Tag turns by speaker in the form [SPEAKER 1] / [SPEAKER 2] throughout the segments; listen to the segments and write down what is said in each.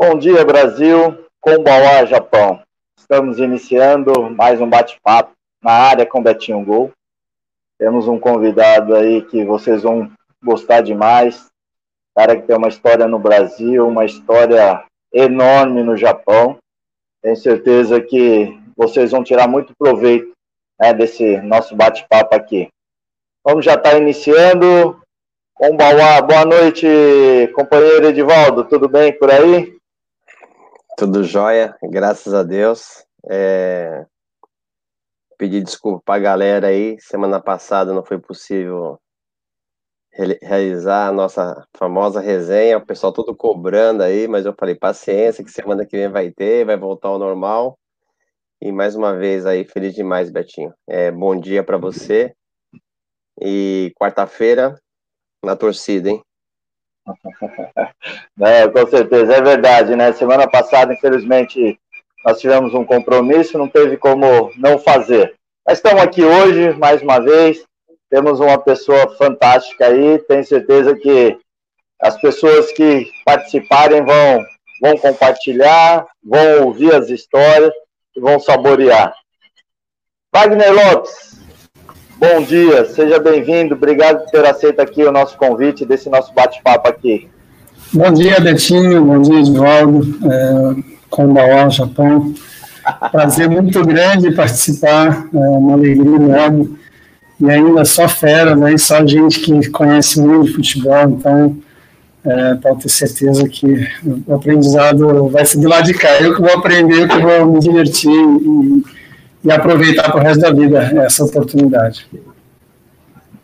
[SPEAKER 1] Bom dia, Brasil. Kombawa, Japão. Estamos iniciando mais um bate-papo na área com Betinho Gol. Temos um convidado aí que vocês vão gostar demais. Cara que tem uma história no Brasil, uma história enorme no Japão. Tenho certeza que vocês vão tirar muito proveito né, desse nosso bate-papo aqui. Vamos já estar tá iniciando. Kombawa, boa noite, companheiro Edivaldo. Tudo bem por aí?
[SPEAKER 2] Tudo jóia, graças a Deus. É... Pedir desculpa para a galera aí, semana passada não foi possível realizar a nossa famosa resenha, o pessoal todo cobrando aí, mas eu falei, paciência, que semana que vem vai ter, vai voltar ao normal. E mais uma vez aí, feliz demais, Betinho. É, bom dia para você. E quarta-feira na torcida, hein?
[SPEAKER 1] É, com certeza, é verdade, né? Semana passada, infelizmente, nós tivemos um compromisso, não teve como não fazer. Mas estamos aqui hoje, mais uma vez, temos uma pessoa fantástica aí, tenho certeza que as pessoas que participarem vão, vão compartilhar, vão ouvir as histórias e vão saborear. Wagner Lopes, Bom dia, seja bem-vindo. Obrigado por ter aceito aqui o nosso convite desse nosso bate-papo aqui.
[SPEAKER 3] Bom dia, Betinho. Bom dia, Edvaldo. É, Kombawa, Japão. Prazer muito grande participar, é uma alegria enorme. E ainda só fera, né? só gente que conhece muito futebol, então é, pode ter certeza que o aprendizado vai ser de lá de cá. Eu que vou aprender, eu que vou me divertir e, e aproveitar para o resto da vida essa oportunidade.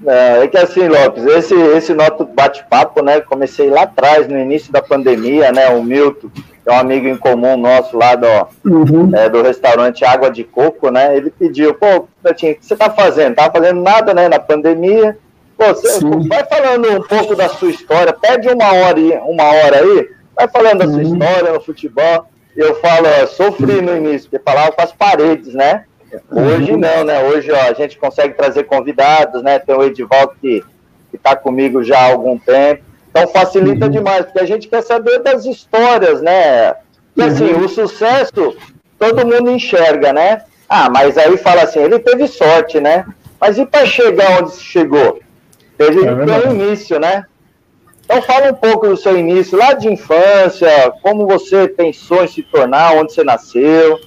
[SPEAKER 1] É, é que assim, Lopes, esse, esse nosso bate-papo, né? Comecei lá atrás, no início da pandemia, né? O Milton, que é um amigo em comum nosso lá do, uhum. é, do restaurante Água de Coco, né? Ele pediu, pô, Betinho, o que você tá fazendo? Tá fazendo nada, né? Na pandemia. Pô, você vai falando um pouco da sua história, pede uma hora, uma hora aí, vai falando da sua uhum. história no futebol eu falo, sofri no início, porque falava com as paredes, né? Hoje uhum. não, né? Hoje ó, a gente consegue trazer convidados, né? Tem o Edivaldo que está comigo já há algum tempo. Então facilita uhum. demais, porque a gente quer saber das histórias, né? E assim, uhum. o sucesso todo mundo enxerga, né? Ah, mas aí fala assim, ele teve sorte, né? Mas e para chegar onde chegou? Teve é um início, né? Então fala um pouco do seu início, lá de infância, como você pensou em se tornar, onde você nasceu.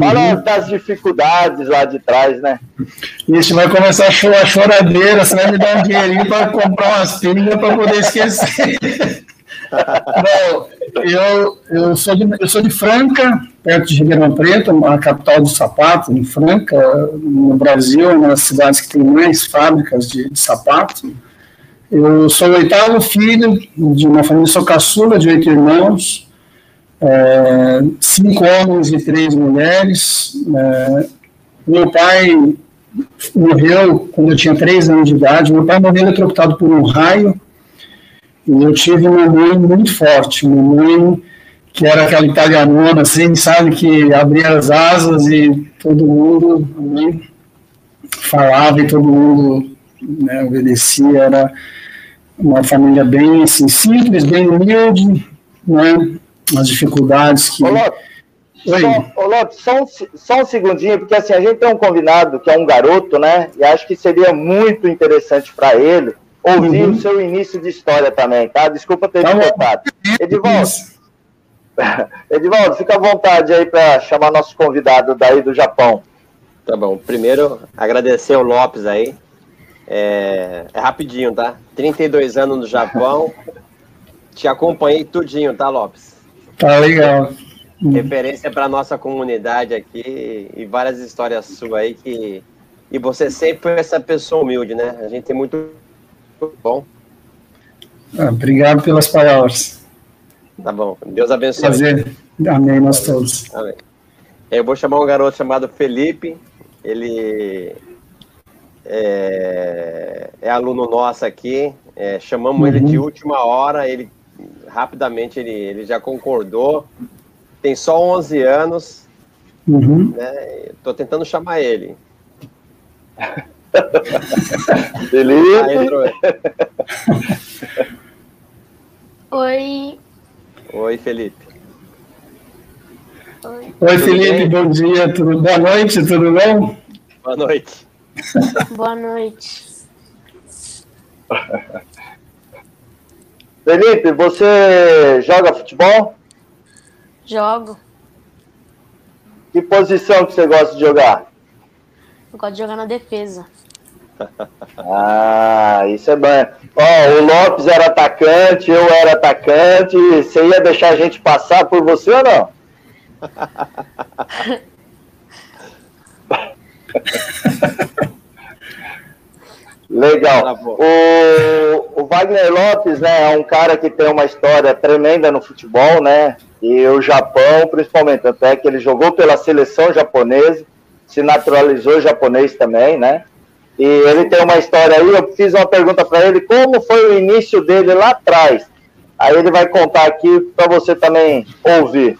[SPEAKER 1] Fala uhum. das dificuldades lá de trás, né?
[SPEAKER 3] Isso, vai começar a chorar choradeira, você vai me dar um dinheirinho para comprar umas pingas para poder esquecer. Bom, eu, eu, sou de, eu sou de Franca, perto de Ribeirão Preto, a capital do sapato, em Franca, no Brasil, uma das cidades que tem mais fábricas de, de sapato. Eu sou o oitavo filho de uma família, sou caçula de oito irmãos, é, cinco homens e três mulheres. É, meu pai morreu quando eu tinha três anos de idade. Meu pai morreu eletrocutado por um raio. E eu tive uma mãe muito forte, uma mãe que era aquela italianona, assim, sabe, que abria as asas e todo mundo né, falava e todo mundo né, obedecia. Era uma família bem assim, simples, bem humilde, né? As dificuldades que. Ô,
[SPEAKER 1] Lopes. Só, ô, Lopes, só, um, só um segundinho, porque assim, a gente tem um convidado que é um garoto, né? E acho que seria muito interessante para ele ouvir uhum. o seu início de história também, tá? Desculpa ter tá cortado. Edivaldo, Edivaldo, fica à vontade aí para chamar nosso convidado daí do Japão.
[SPEAKER 2] Tá bom. Primeiro, agradecer o Lopes aí é, é rapidinho, tá? 32 anos no Japão. Te acompanhei tudinho, tá, Lopes?
[SPEAKER 3] Tá legal.
[SPEAKER 2] Referência para nossa comunidade aqui e várias histórias suas aí que e você sempre foi essa pessoa humilde, né? A gente tem muito bom.
[SPEAKER 3] Ah, obrigado pelas palavras.
[SPEAKER 2] Tá bom. Deus abençoe.
[SPEAKER 3] Prazer. Amém, nós todos. Amém.
[SPEAKER 2] Eu vou chamar um garoto chamado Felipe. Ele é, é aluno nosso aqui, é, chamamos uhum. ele de uhum. última hora, ele rapidamente ele, ele já concordou, tem só 11 anos, uhum. né, tô tentando chamar ele.
[SPEAKER 1] Felipe!
[SPEAKER 4] Oi.
[SPEAKER 2] Oi, Felipe.
[SPEAKER 3] Oi, Oi Felipe, bem? bom dia, tudo, boa noite, tudo bom?
[SPEAKER 2] Boa noite.
[SPEAKER 4] boa noite.
[SPEAKER 1] Felipe, você joga futebol?
[SPEAKER 4] Jogo.
[SPEAKER 1] Que posição que você gosta de jogar?
[SPEAKER 4] Eu gosto de jogar na defesa.
[SPEAKER 1] Ah, isso é bom. Ó, o Lopes era atacante, eu era atacante. Você ia deixar a gente passar por você ou não? Legal. Tá o, o Wagner Lopes, né, é um cara que tem uma história tremenda no futebol, né? E o Japão, principalmente, até que ele jogou pela seleção japonesa, se naturalizou japonês também, né? E ele tem uma história aí, eu fiz uma pergunta para ele, como foi o início dele lá atrás? Aí ele vai contar aqui para você também ouvir.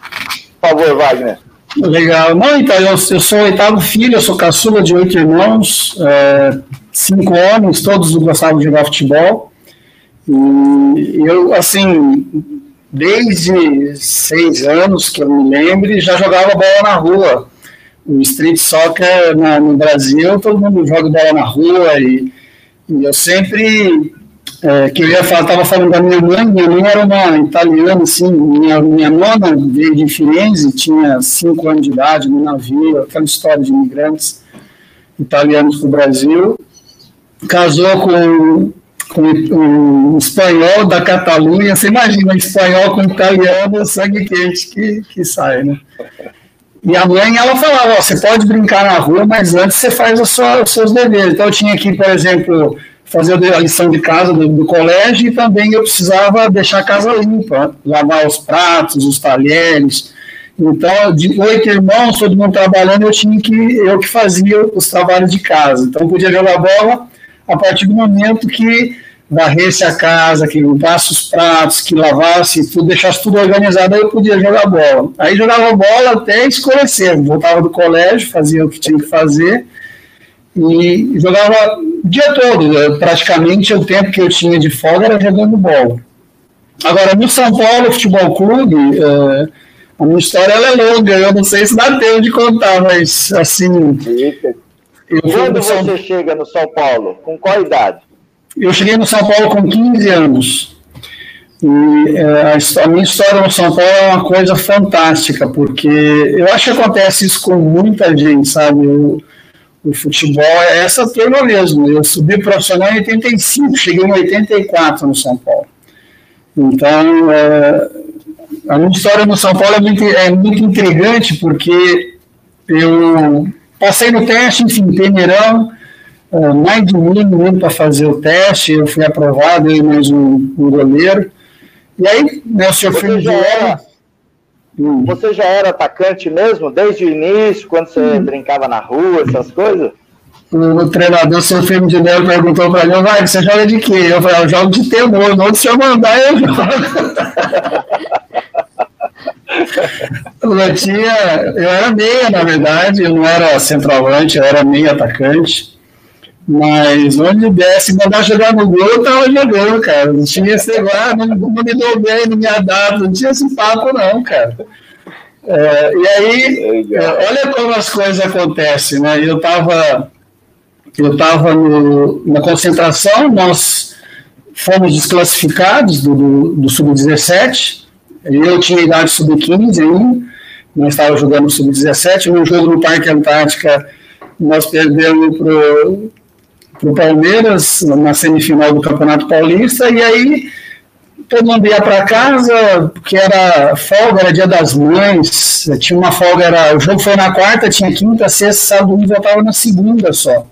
[SPEAKER 1] Por favor, Wagner.
[SPEAKER 3] Legal. Não, então, eu, eu sou o oitavo filho, eu sou caçula de oito irmãos, é, cinco homens, todos gostavam de jogar futebol. E eu, assim, desde seis anos que eu me lembro, já jogava bola na rua. O street soccer na, no Brasil, todo mundo joga bola na rua e, e eu sempre é, queria falar, estava falando da minha mãe, minha mãe era uma italiana, assim, minha, minha nona veio de Firenze, tinha cinco anos de idade no navio, aquela história de imigrantes italianos para o Brasil, casou com um espanhol da Catalunha, você imagina, espanhol com italiano, sangue quente que, que sai, né? E a mãe, ela falava, você pode brincar na rua, mas antes você faz sua, os seus deveres. Então eu tinha que, por exemplo, fazer a lição de casa do, do, colégio e também eu precisava deixar a casa limpa, lavar os pratos, os talheres. Então, de oito irmãos, todo mundo trabalhando, eu tinha que, eu que fazia os trabalhos de casa. Então podia jogar bola a partir do momento que varresse a casa, que limpasse os pratos, que lavasse, tudo, deixasse tudo organizado, aí eu podia jogar bola. Aí jogava bola até escurecer, voltava do colégio, fazia o que tinha que fazer e jogava o dia todo, praticamente o tempo que eu tinha de folga era jogando bola. Agora, no São Paulo Futebol Clube, uh, a minha história é longa, eu não sei se dá tempo de contar, mas assim.
[SPEAKER 1] Quando você chega no São Paulo? Com qual idade?
[SPEAKER 3] Eu cheguei no São Paulo com 15 anos. E é, a, minha história no São Paulo é uma coisa fantástica, porque eu acho que acontece isso com muita gente, sabe? O, o futebol é essa turma mesmo. Eu subi profissional em 85, cheguei em 84 no São Paulo. Então, é, a minha história no São Paulo é muito, é muito intrigante, porque eu passei no teste, enfim, Peneirão, uh, mais de mil minutos para fazer o teste, eu fui aprovado, eu e mais um, um goleiro. E aí, né, o senhor
[SPEAKER 1] você já era, hum. Você já era atacante mesmo, desde o início, quando você hum. brincava na rua, essas coisas?
[SPEAKER 3] O, treinador, o senhor Firmo de Melo, perguntou para mim, vai, você joga de quê? Eu falei, ah, eu jogo de temor, onde o senhor mandar, eu jogo. eu tinha, eu era meia, na verdade, eu não era centroavante, eu era meia atacante. Mas onde desse, mandar jogar no gol, eu tava jogando, cara. Não tinha esse negócio, ah, não, não me dou bem, não me adapto, não tinha esse papo, não, cara. É, e aí, é, olha como as coisas acontecem, né? Eu tava, eu tava no, na concentração, nós fomos desclassificados do, do, do Sub-17, eu tinha idade Sub-15 ainda, nós estávamos jogando Sub-17, no jogo no Parque Antártica, nós perdemos para o Palmeiras na semifinal do Campeonato Paulista, e aí todo mundo ia para casa, porque era folga, era dia das mães, tinha uma folga, era, o jogo foi na quarta, tinha quinta, sexta, sábado e voltava na segunda só.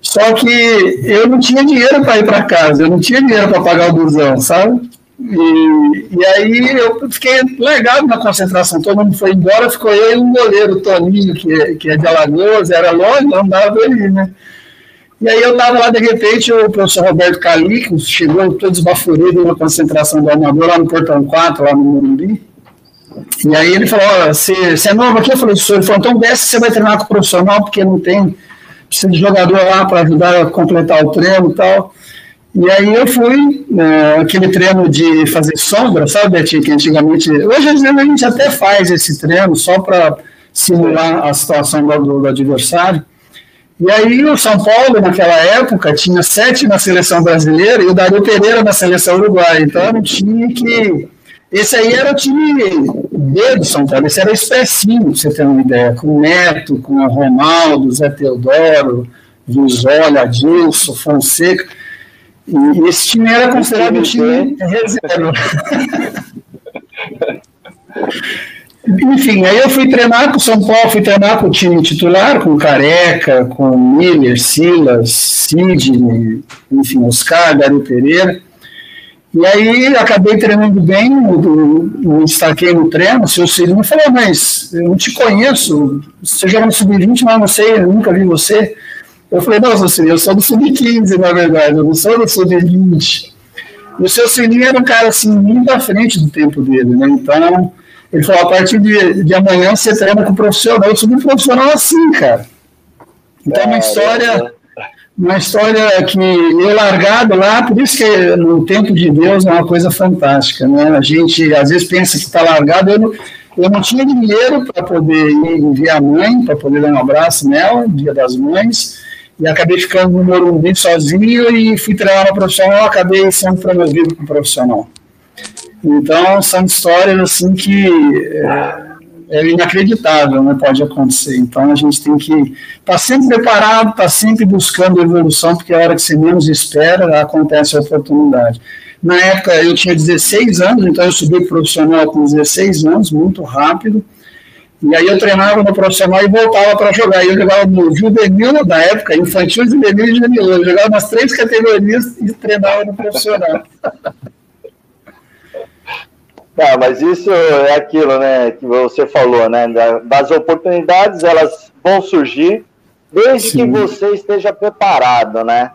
[SPEAKER 3] Só que eu não tinha dinheiro para ir para casa, eu não tinha dinheiro para pagar o busão, sabe? E, e aí eu fiquei legado na concentração, todo mundo foi embora, ficou eu e um goleiro, o Toninho, que, que é de Alagoas, era longe, não dava ali, né? E aí eu estava lá, de repente, o professor Roberto Calico chegou todo esbaforido na concentração do armador lá no Portão 4, lá no Morumbi. E aí ele falou, você, é novo aqui? Eu falei, senhor, ele falou, então desce, você vai treinar com o profissional, porque não tem, precisa de jogador lá para ajudar a completar o treino e tal. E aí eu fui, né, aquele treino de fazer sombra, sabe, Betinho, que antigamente... Hoje a gente até faz esse treino só para simular a situação do, do, adversário. E aí o São Paulo, naquela época, tinha sete na seleção brasileira e o Dario Pereira na seleção uruguaia. Então era um time que... Esse aí era o time B do São Paulo, esse era expressinho, pra você ter uma ideia, com o Neto, com o Ronaldo, Zé Teodoro, Visola, Adilson, Fonseca... E esse time era considerado um time reserva. Enfim, aí eu fui treinar com o São Paulo, fui treinar com o time titular, com Careca, com Miller, Silas, Sidney, enfim, Oscar, Dário Pereira. E aí acabei treinando bem, me destaquei no treino, o seu Cirino me falou, mas eu não te conheço, você joga no Sub-20, mas não sei, eu nunca vi você. Eu falei, não, seu eu sou do Sub-15, na verdade, eu não sou do Sub-20. E o seu Sininho era um cara, assim, muito à frente do tempo dele, né? Então, ele falou, a partir de, de amanhã você treina com profissional. Eu sou um profissional assim, cara. Então, uma história, uma história que eu largado lá, por isso que no tempo de Deus é uma coisa fantástica, né? A gente, às vezes, pensa que está largado, eu não, eu não tinha dinheiro para poder ir ver a mãe, para poder dar um abraço nela, dia das mães, e acabei ficando no Morumbi sozinho e fui treinar no profissional, acabei sendo promovido para profissional. Então, são histórias assim que é, é, inacreditável, né? Pode acontecer. Então, a gente tem que estar tá sempre preparado, estar tá sempre buscando evolução, porque a hora que você menos espera, acontece a oportunidade. Na época, eu tinha 16 anos, então eu subi profissional com 16 anos, muito rápido. E aí eu treinava no profissional e voltava para jogar. Eu jogava no juvenil da época, infantil, juvenil e juvenil. Eu jogava nas três categorias e treinava no profissional.
[SPEAKER 1] Tá, mas isso é aquilo, né, que você falou, né, das oportunidades, elas vão surgir desde Sim. que você esteja preparado, né,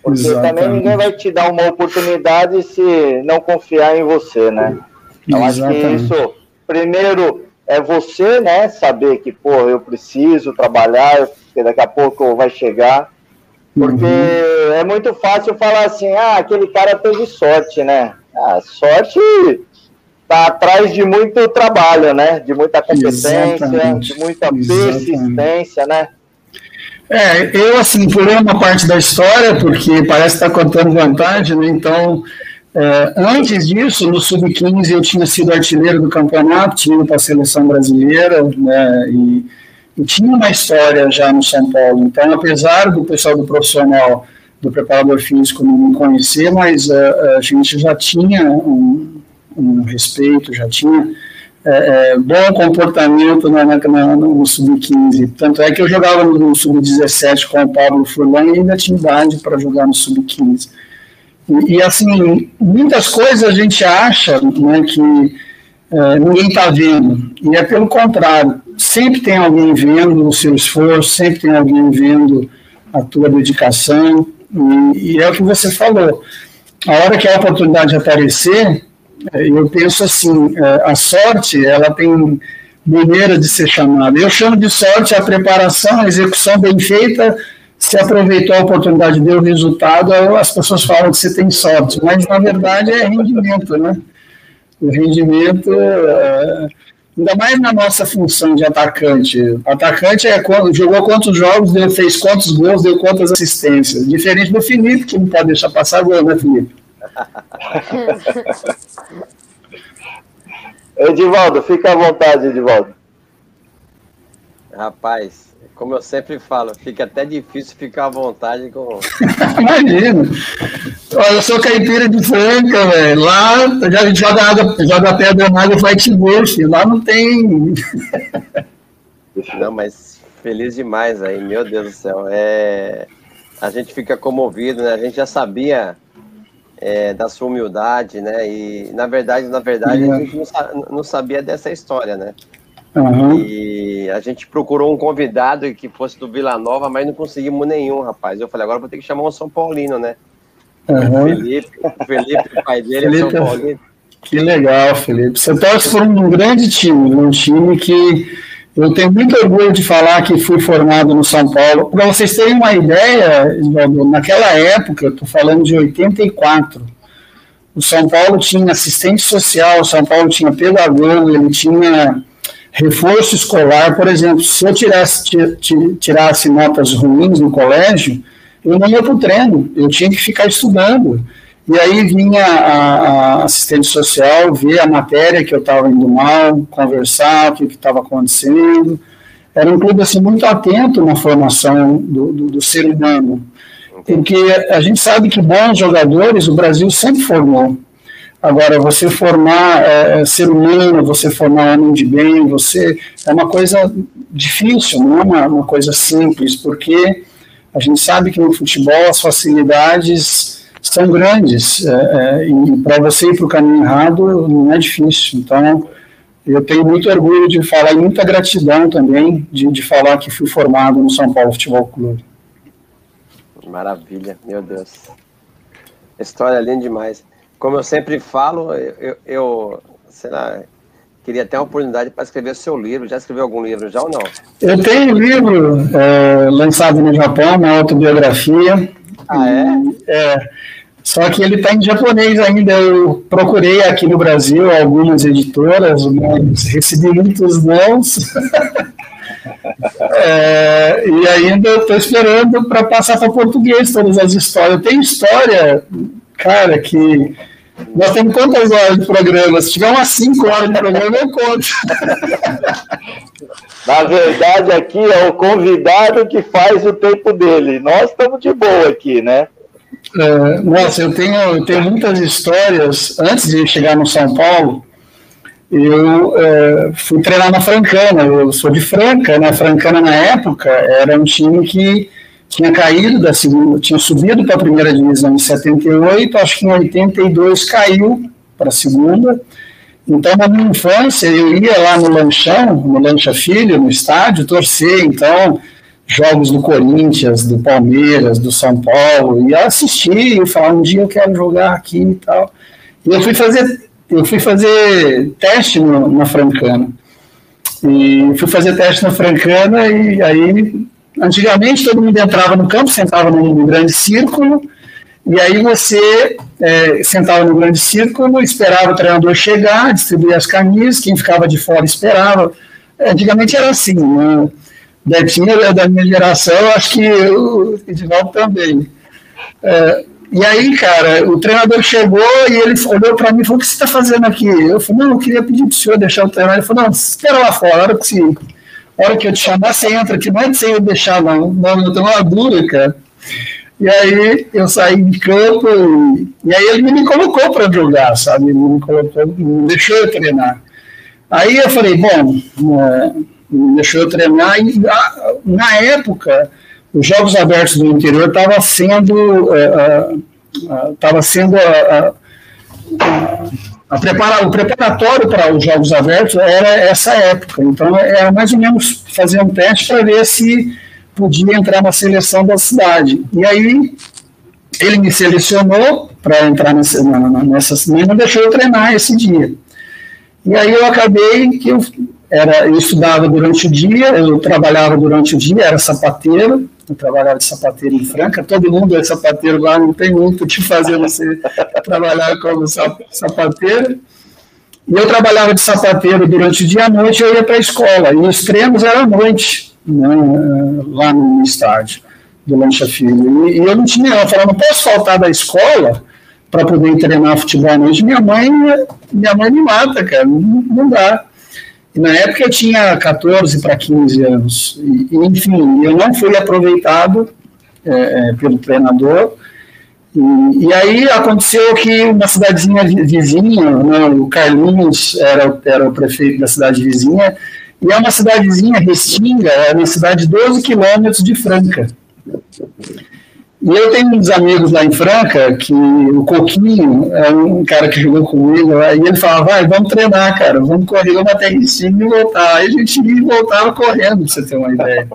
[SPEAKER 1] porque Exatamente. também ninguém vai te dar uma oportunidade se não confiar em você, né. Então, acho que isso, primeiro, é você, né, saber que, pô, eu preciso trabalhar, porque daqui a pouco vai chegar. Porque uhum. é muito fácil falar assim, ah, aquele cara teve sorte, né? Ah, sorte tá atrás de muito trabalho, né? De muita competência, Exatamente. de muita persistência, né?
[SPEAKER 3] É, eu assim, pulei uma parte da história, porque parece estar tá contando vantagem, né? Então, é, antes disso, no Sub-15, eu tinha sido artilheiro do campeonato, tinha ido para a seleção brasileira, né, e, e, tinha uma história já no São Paulo. Então, apesar do pessoal do profissional, do preparador físico não me conhecer, mas uh, a gente já tinha um, um respeito, já tinha é, é, bom comportamento na, na, na no Sub-15. Tanto é que eu jogava no Sub-17 com o Pablo Furlan e ainda tinha idade para jogar no Sub-15. E, assim, muitas coisas a gente acha né, que é, ninguém está vendo, e é pelo contrário, sempre tem alguém vendo o seu esforço, sempre tem alguém vendo a tua dedicação, e, e é o que você falou. A hora que a oportunidade aparecer, é, eu penso assim, é, a sorte, ela tem maneira de ser chamada. Eu chamo de sorte a preparação, a execução bem feita se aproveitou a oportunidade, deu o resultado, as pessoas falam que você tem sorte, mas na verdade é rendimento, né? O rendimento, é, ainda mais na nossa função de atacante. Atacante é jogou quantos jogos, deu, fez quantos gols, deu quantas assistências. Diferente do Felipe, que não pode deixar passar gol, né, Felipe?
[SPEAKER 1] Edivaldo, fica à vontade, Edivaldo.
[SPEAKER 2] Rapaz, como eu sempre falo, fica até difícil ficar à vontade com.
[SPEAKER 3] Imagina! Olha, eu sou caipira de Franca, velho. Lá a gente joga, água, joga pedra na água e faz golfe. Lá não tem.
[SPEAKER 2] Não, mas feliz demais aí, meu Deus do céu. É... A gente fica comovido, né? A gente já sabia é, da sua humildade, né? E na verdade, na verdade, a gente não sabia dessa história, né? Uhum. E a gente procurou um convidado que fosse do Vila Nova, mas não conseguimos nenhum, rapaz. Eu falei, agora vou ter que chamar um São Paulino, né? Uhum. Felipe, o Felipe, o pai dele Felipe, é São Paulino.
[SPEAKER 3] Que legal, Felipe. Você torce por um grande time, um time que Eu tenho muito orgulho de falar que fui formado no São Paulo. Para vocês terem uma ideia, naquela época, eu estou falando de 84, o São Paulo tinha assistente social, o São Paulo tinha pedagogo, ele tinha reforço escolar. Por exemplo, se eu tirasse, tirasse notas ruins no colégio, eu não ia para o treino, eu tinha que ficar estudando. E aí vinha a, a assistente social ver a matéria que eu estava indo mal, conversar, o que estava acontecendo. Era um clube assim, muito atento na formação do, do, do ser humano, porque a gente sabe que bons jogadores o Brasil sempre formou. Agora, você formar é, é ser humano, você formar homem de bem, você é uma coisa difícil, não é uma, uma coisa simples, porque a gente sabe que no futebol as facilidades são grandes é, é, e para você ir para o caminho errado não é difícil. Então, eu tenho muito orgulho de falar e muita gratidão também de, de falar que fui formado no São Paulo Futebol Clube.
[SPEAKER 2] Maravilha, meu Deus. História linda demais. Como eu sempre falo, eu, eu sei lá, queria ter a oportunidade para escrever seu livro. Já escreveu algum livro já ou não?
[SPEAKER 3] Eu tenho um livro é, lançado no Japão, uma autobiografia.
[SPEAKER 2] Ah, é?
[SPEAKER 3] É. Só que ele está em japonês ainda. Eu procurei aqui no Brasil algumas editoras, mas recebi muitos nãos. é, e ainda estou esperando para passar para português todas as histórias. Tem história, cara, que nós temos quantas horas de programa? Se tiver umas 5 horas de programa, eu conto.
[SPEAKER 1] Na verdade, aqui é o convidado que faz o tempo dele. Nós estamos de boa aqui, né?
[SPEAKER 3] É, nossa, eu tenho, eu tenho muitas histórias. Antes de chegar no São Paulo, eu é, fui treinar na Francana. Eu sou de Franca, né? Francana, na época, era um time que tinha caído da segunda, tinha subido para a primeira divisão em 78, acho que em 82 caiu para a segunda. Então, na minha infância, eu ia lá no lanchão, no Lancha Filho, no estádio, torcer. Então, jogos do Corinthians, do Palmeiras, do São Paulo, e assistir e falar, um dia eu quero jogar aqui e tal. E eu fui fazer, eu fui fazer teste no, na Francana. E fui fazer teste na Francana e aí, antigamente todo mundo entrava no campo, sentava num grande círculo, e aí você é, sentava no grande círculo, esperava o treinador chegar, distribuir as camisas, quem ficava de fora esperava. Antigamente era assim, né? Betinho da minha geração, acho que o Edinaldo também. É, e aí, cara, o treinador chegou e ele olhou para mim e falou: O que você está fazendo aqui? Eu falei: Não, eu queria pedir para o senhor deixar o treinador. Ele falou: Não, espera lá fora, a hora que, a hora que eu te chamar, você entra aqui. Não é de você deixar, não. Não, eu tenho uma dura, cara. E aí eu saí de campo e, e aí ele me colocou para jogar, sabe? Ele me colocou, me deixou eu treinar. Aí eu falei: Bom. É, deixou eu treinar. E, na época, os Jogos Abertos do Interior estava sendo, estava sendo a, a, a prepara, o preparatório para os Jogos Abertos era essa época. Então, era mais ou menos fazer um teste para ver se podia entrar na seleção da cidade. E aí, ele me selecionou para entrar nessa, nessa, mas não deixou eu treinar esse dia. E aí eu acabei que eu era, eu estudava durante o dia, eu trabalhava durante o dia, era sapateiro, eu trabalhava de sapateiro em Franca, todo mundo é sapateiro lá, não tem muito o que fazer você trabalhar como sapateiro. E eu trabalhava de sapateiro durante o dia, à noite eu ia para a escola, e os treinos eram à noite, né, lá no estádio do Lancha Filho. E, e eu não tinha, eu falava, não posso faltar da escola para poder treinar futebol à noite. Minha mãe, minha mãe me mata, cara, não, não dá. Na época eu tinha 14 para 15 anos. E, enfim, eu não fui aproveitado é, é, pelo treinador. E, e, aí aconteceu que uma cidadezinha vizinha, né, o Carlinhos era, era o prefeito da cidade vizinha, e é uma cidadezinha, Restinga, é uma cidade de 12 quilômetros de Franca. E eu tenho uns amigos lá em Franca, que o Coquinho é um cara que jogou comigo e ele falava, vai, vamos treinar, cara, vamos correr uma terrinha e voltar. Aí a gente ia e voltava correndo, pra você ter uma ideia.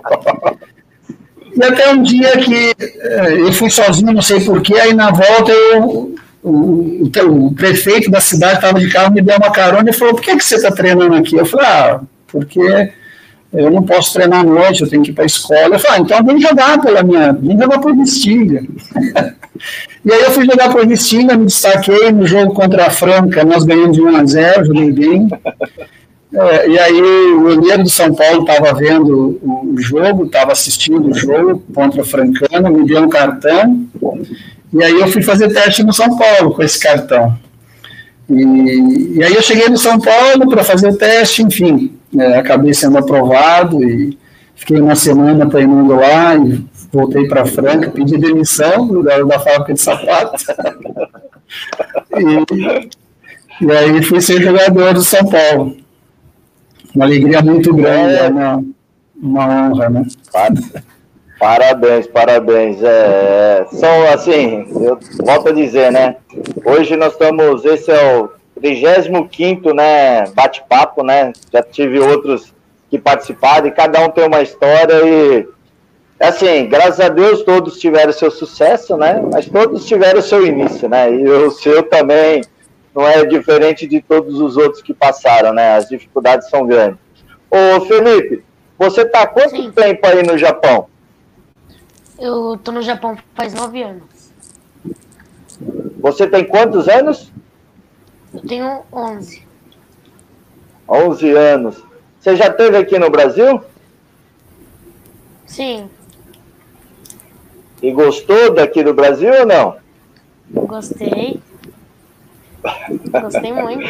[SPEAKER 3] E até um dia que eh, eu fui sozinho, não sei porquê, aí na volta eu, o, o, o prefeito da cidade estava de carro, me deu uma carona e falou, por que, que você está treinando aqui? Eu falei, ah, porque eu não posso treinar à noite, eu tenho que ir para a escola. Eu falei, ah, então vem jogar pela minha, vem jogar por Restinga. e aí eu fui jogar por Restinga, me destaquei no jogo contra a Franca, nós ganhamos de 1 a 0, joguei bem. É, e aí o goleiro do São Paulo estava vendo o, jogo, estava assistindo o jogo contra a Francana, me deu um cartão, e aí eu fui fazer teste no São Paulo com esse cartão. E, e aí eu cheguei no São Paulo para fazer o teste, enfim, é, acabei sendo aprovado e fiquei uma semana treinando lá e voltei para Franca, pedi demissão da, da fábrica de sapatos. e, e aí fui ser jogador do São Paulo. Uma alegria muito grande, é uma, uma honra, né?
[SPEAKER 1] Parabéns, parabéns. É, são assim, eu volto a dizer, né? Hoje nós estamos, esse é o 35 né, bate-papo, né? Já tive outros que participaram e cada um tem uma história e assim, graças a Deus todos tiveram seu sucesso, né? Mas todos tiveram seu início, né? E o seu também não é diferente de todos os outros que passaram, né? As dificuldades são grandes. Ô Felipe, você tá há quanto Sim. tempo aí no Japão?
[SPEAKER 4] Eu tô no Japão faz nove anos.
[SPEAKER 1] Você tem quantos anos?
[SPEAKER 4] Eu tenho 11.
[SPEAKER 1] 11 anos. Você já esteve aqui no Brasil?
[SPEAKER 4] Sim.
[SPEAKER 1] E gostou daqui do Brasil ou não?
[SPEAKER 4] Gostei. Gostei muito.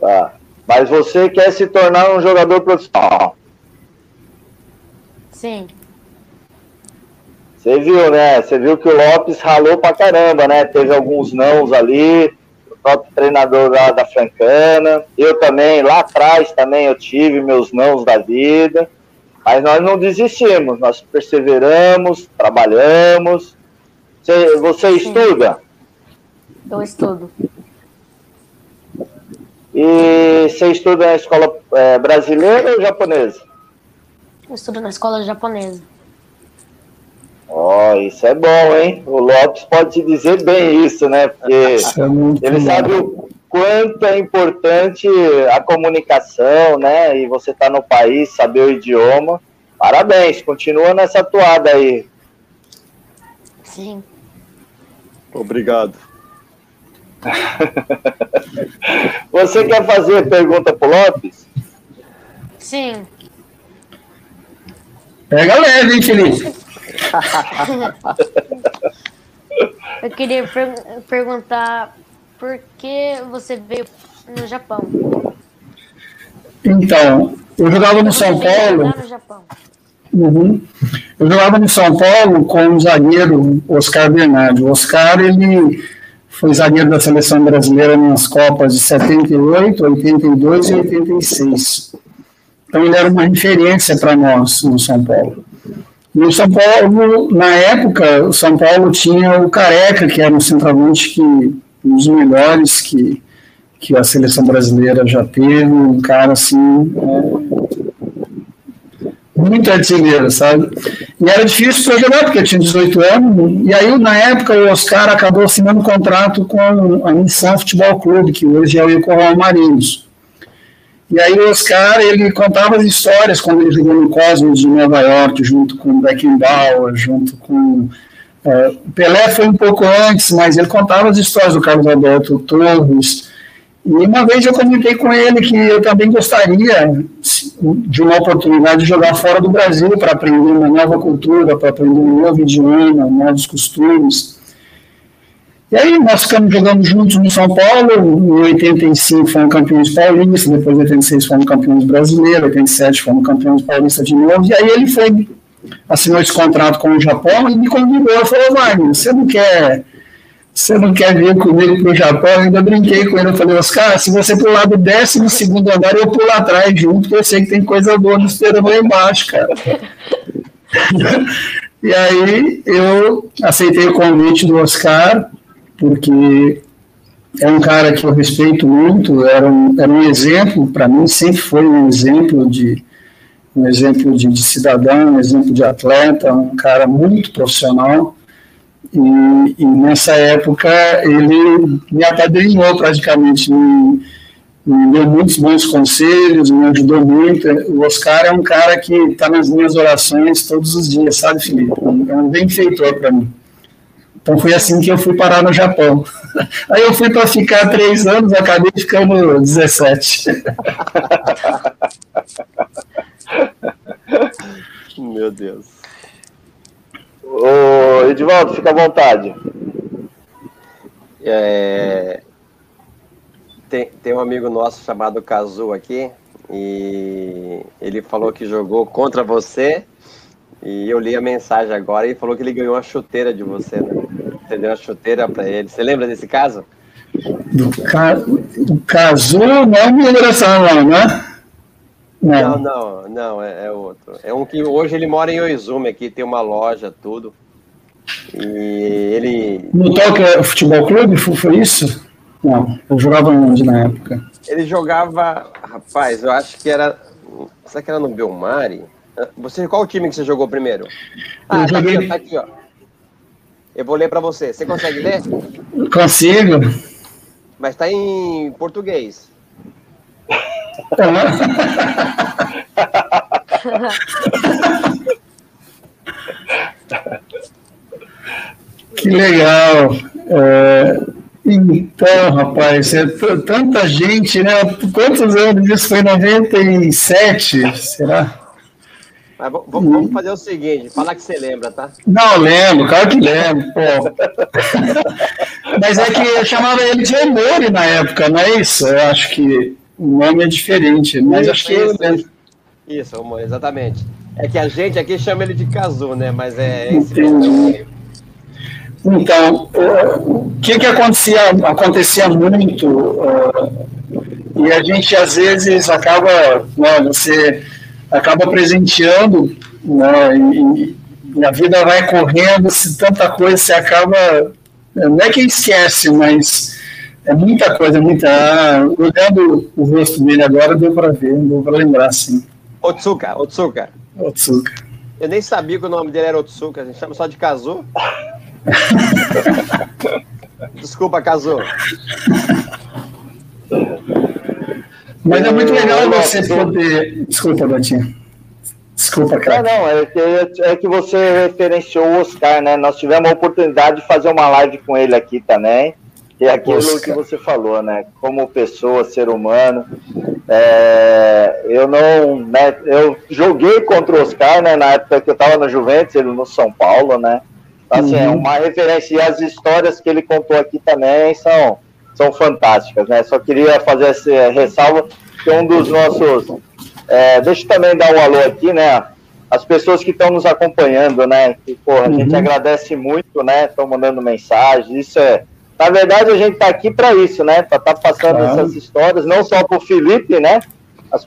[SPEAKER 1] Tá. Mas você quer se tornar um jogador profissional?
[SPEAKER 4] Sim.
[SPEAKER 1] Você viu, né? Você viu que o Lopes ralou pra caramba, né? Teve alguns nãos ali próprio treinador lá da Francana. Eu também, lá atrás também eu tive meus nãos da vida. Mas nós não desistimos, nós perseveramos, trabalhamos. Você, você estuda?
[SPEAKER 4] Eu estudo.
[SPEAKER 1] E você estuda na escola é, brasileira ou japonesa?
[SPEAKER 4] Eu estudo na escola japonesa.
[SPEAKER 1] Ó, oh, isso é bom, hein? O Lopes pode te dizer bem isso, né? Porque é ele bom. sabe o quanto é importante a comunicação, né? E você tá no país, saber o idioma. Parabéns, continua nessa toada aí.
[SPEAKER 4] Sim.
[SPEAKER 2] Obrigado.
[SPEAKER 1] Você quer fazer pergunta pro Lopes?
[SPEAKER 4] Sim.
[SPEAKER 3] Pega leve, hein, Felipe?
[SPEAKER 4] Eu queria per perguntar por que você veio no Japão?
[SPEAKER 3] Então, eu jogava no São Paulo.
[SPEAKER 4] No Japão.
[SPEAKER 3] Uhum. Eu jogava no São Paulo com o zagueiro Oscar Bernardi. O Oscar, ele foi zagueiro da seleção brasileira nas Copas de 78, 82 e 86. Então, ele era uma referência para nós no São Paulo. E o São Paulo, na época, o São Paulo tinha o Careca, que era um centroavante que um dos melhores que, que a seleção brasileira já teve, um cara assim, é, muito artilheiro, sabe? E era difícil para jogar, porque tinha 18 anos, e aí, na época, o Oscar acabou assinando um contrato com a Nissan Futebol Clube, que hoje é o Yokohama Marinos. E aí o Oscar, ele contava as histórias quando ele jogou no Cosmos de Nova York, junto com Beckenbauer, junto com... É, Pelé foi um pouco antes, mas ele contava as histórias do Carlos Alberto Torres. E uma vez eu comentei com ele que eu também gostaria de uma oportunidade de jogar fora do Brasil para aprender uma nova cultura, para aprender um novo idioma, novos costumes. E aí nós ficamos jogando juntos no São Paulo, em 85 fomos campeões paulistas, depois em 86 fomos campeões brasileiros, em 87 fomos campeões paulistas de novo, e aí ele foi, assinou esse contrato com o Japão e me convidou, falou, Wagner, você não quer, você não quer vir comigo para o Japão? Eu ainda brinquei com ele, eu falei, Oscar, se você pular do décimo segundo andar, eu pulo atrás junto, porque eu sei que tem coisa boa no esperando lá embaixo, cara. e aí eu aceitei o convite do Oscar, porque é um cara que eu respeito muito, era um, era um exemplo, para mim sempre foi um exemplo de um exemplo de, de, cidadão, um exemplo de atleta, um cara muito profissional. E, e nessa época ele me apadrinhou praticamente, me, me deu muitos bons conselhos, me ajudou muito. O Oscar é um cara que está nas minhas orações todos os dias, sabe, Felipe? É um benfeitor para mim. Então foi assim que eu fui parar no Japão. Aí eu fui para ficar três anos, acabei ficando 17.
[SPEAKER 2] Meu Deus.
[SPEAKER 1] Ô, Edivaldo, fica à vontade.
[SPEAKER 2] É, tem, tem um amigo nosso chamado Kazu aqui, e ele falou que jogou contra você, e eu li a mensagem agora e falou que ele ganhou uma chuteira de você, né? Você deu uma chuteira para ele. Você lembra desse caso?
[SPEAKER 3] Do ca... O Kazu não é migração, não, né?
[SPEAKER 2] Não, não, não, não é, é, outro. É um que hoje ele mora em Oizumi aqui, tem uma loja, tudo. E ele.
[SPEAKER 3] No Tokyo Futebol Clube, foi isso? Não, eu jogava onde na época?
[SPEAKER 2] Ele jogava, rapaz, eu acho que era. Será que era no Belmari? Você, qual o time que você jogou primeiro? Ah, tá aqui, tá aqui, ó. Eu vou ler para você. Você consegue ler?
[SPEAKER 3] Consigo.
[SPEAKER 2] Mas tá em português.
[SPEAKER 3] que legal. É, então, rapaz, é tanta gente, né? Quantos anos isso foi? 97, será?
[SPEAKER 2] Mas vamos fazer o seguinte, falar que você lembra, tá?
[SPEAKER 3] Não, lembro, claro que lembro. Mas é que eu chamava ele de Emori na época, não é isso? Eu acho que o nome é diferente, mas isso, acho que
[SPEAKER 2] isso, eu lembro. Isso, exatamente. É que a gente aqui chama ele de Kazu, né? Mas é esse Entendi.
[SPEAKER 3] Então, o que que acontecia, acontecia muito, uh, e a gente às vezes acaba, né, você acaba presenteando, né, e, e, a vida vai correndo, se tanta coisa você acaba, não é que esquece, mas é muita coisa, muita. Ah, olhando o rosto dele agora, deu para ver, deu para lembrar, sim.
[SPEAKER 2] Otsuka, Otsuka.
[SPEAKER 3] Otsuka.
[SPEAKER 2] Eu nem sabia que o nome dele era Otsuka, a gente chama só de Kazu. Desculpa, Kazu.
[SPEAKER 3] Mas é muito legal você poder. Desculpa, Betinho. Desculpa, cara.
[SPEAKER 1] Não, não, é que, é que você referenciou o Oscar, né? Nós tivemos a oportunidade de fazer uma live com ele aqui também. E é aquilo Oscar. que você falou, né? Como pessoa, ser humano. É, eu não. Né, eu joguei contra o Oscar, né? Na época que eu estava no Juventus, ele no São Paulo, né? Então, assim, uhum. é uma referência. E as histórias que ele contou aqui também são são fantásticas, né? Só queria fazer essa ressalva que um dos nossos. É, deixa eu também dar um alô aqui, né? As pessoas que estão nos acompanhando, né? Que, porra, a uhum. gente agradece muito, né? Estão mandando mensagens. Isso é. Na verdade, a gente está aqui para isso, né? Para estar tá passando claro. essas histórias, não só para o Felipe, né? As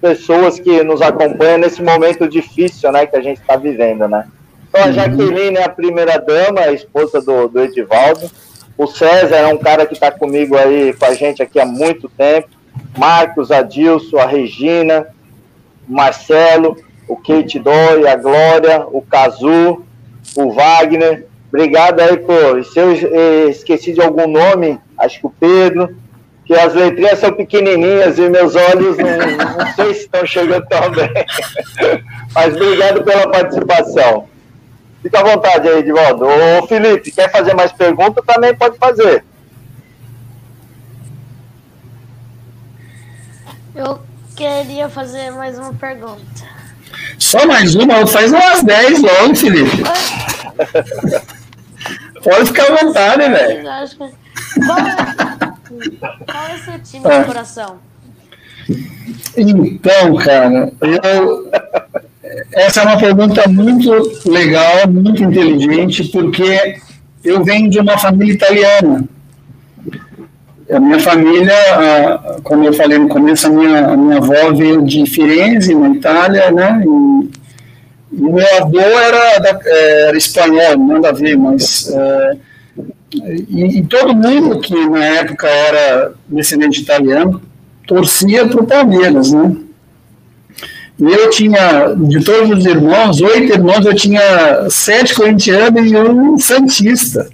[SPEAKER 1] pessoas que nos acompanham nesse momento difícil, né? Que a gente está vivendo, né? Então, a uhum. Jaqueline é a primeira dama, a esposa do, do Edivaldo. O César é um cara que está comigo aí, com a gente aqui há muito tempo. Marcos, Adilson, a Regina, o Marcelo, o Kate Doi, a Glória, o Cazu, o Wagner. Obrigado aí por. Se eu esqueci de algum nome, acho que o Pedro, que as letrinhas são pequenininhas e meus olhos não, não sei se estão chegando tão bem. Mas obrigado pela participação. Fica à vontade aí, Edivaldo. Ô, Felipe, quer fazer mais perguntas? Também pode fazer.
[SPEAKER 4] Eu queria fazer mais uma pergunta.
[SPEAKER 3] Só mais uma? Faz umas 10 logo, Felipe. pode ficar à vontade, velho.
[SPEAKER 4] Qual, é, qual é o seu time ah. de coração?
[SPEAKER 3] Então, cara, eu essa é uma pergunta muito legal, muito inteligente, porque eu venho de uma família italiana. A minha família, como eu falei no começo, a minha, a minha avó veio de Firenze, na Itália, né? E, e meu avô era, da, é, era espanhol, nada a ver, mas. É, e, e, todo mundo que na época era descendente italiano torcia para o Palmeiras, né? E eu tinha, de todos os irmãos, oito irmãos, eu tinha sete corintianos e um santista.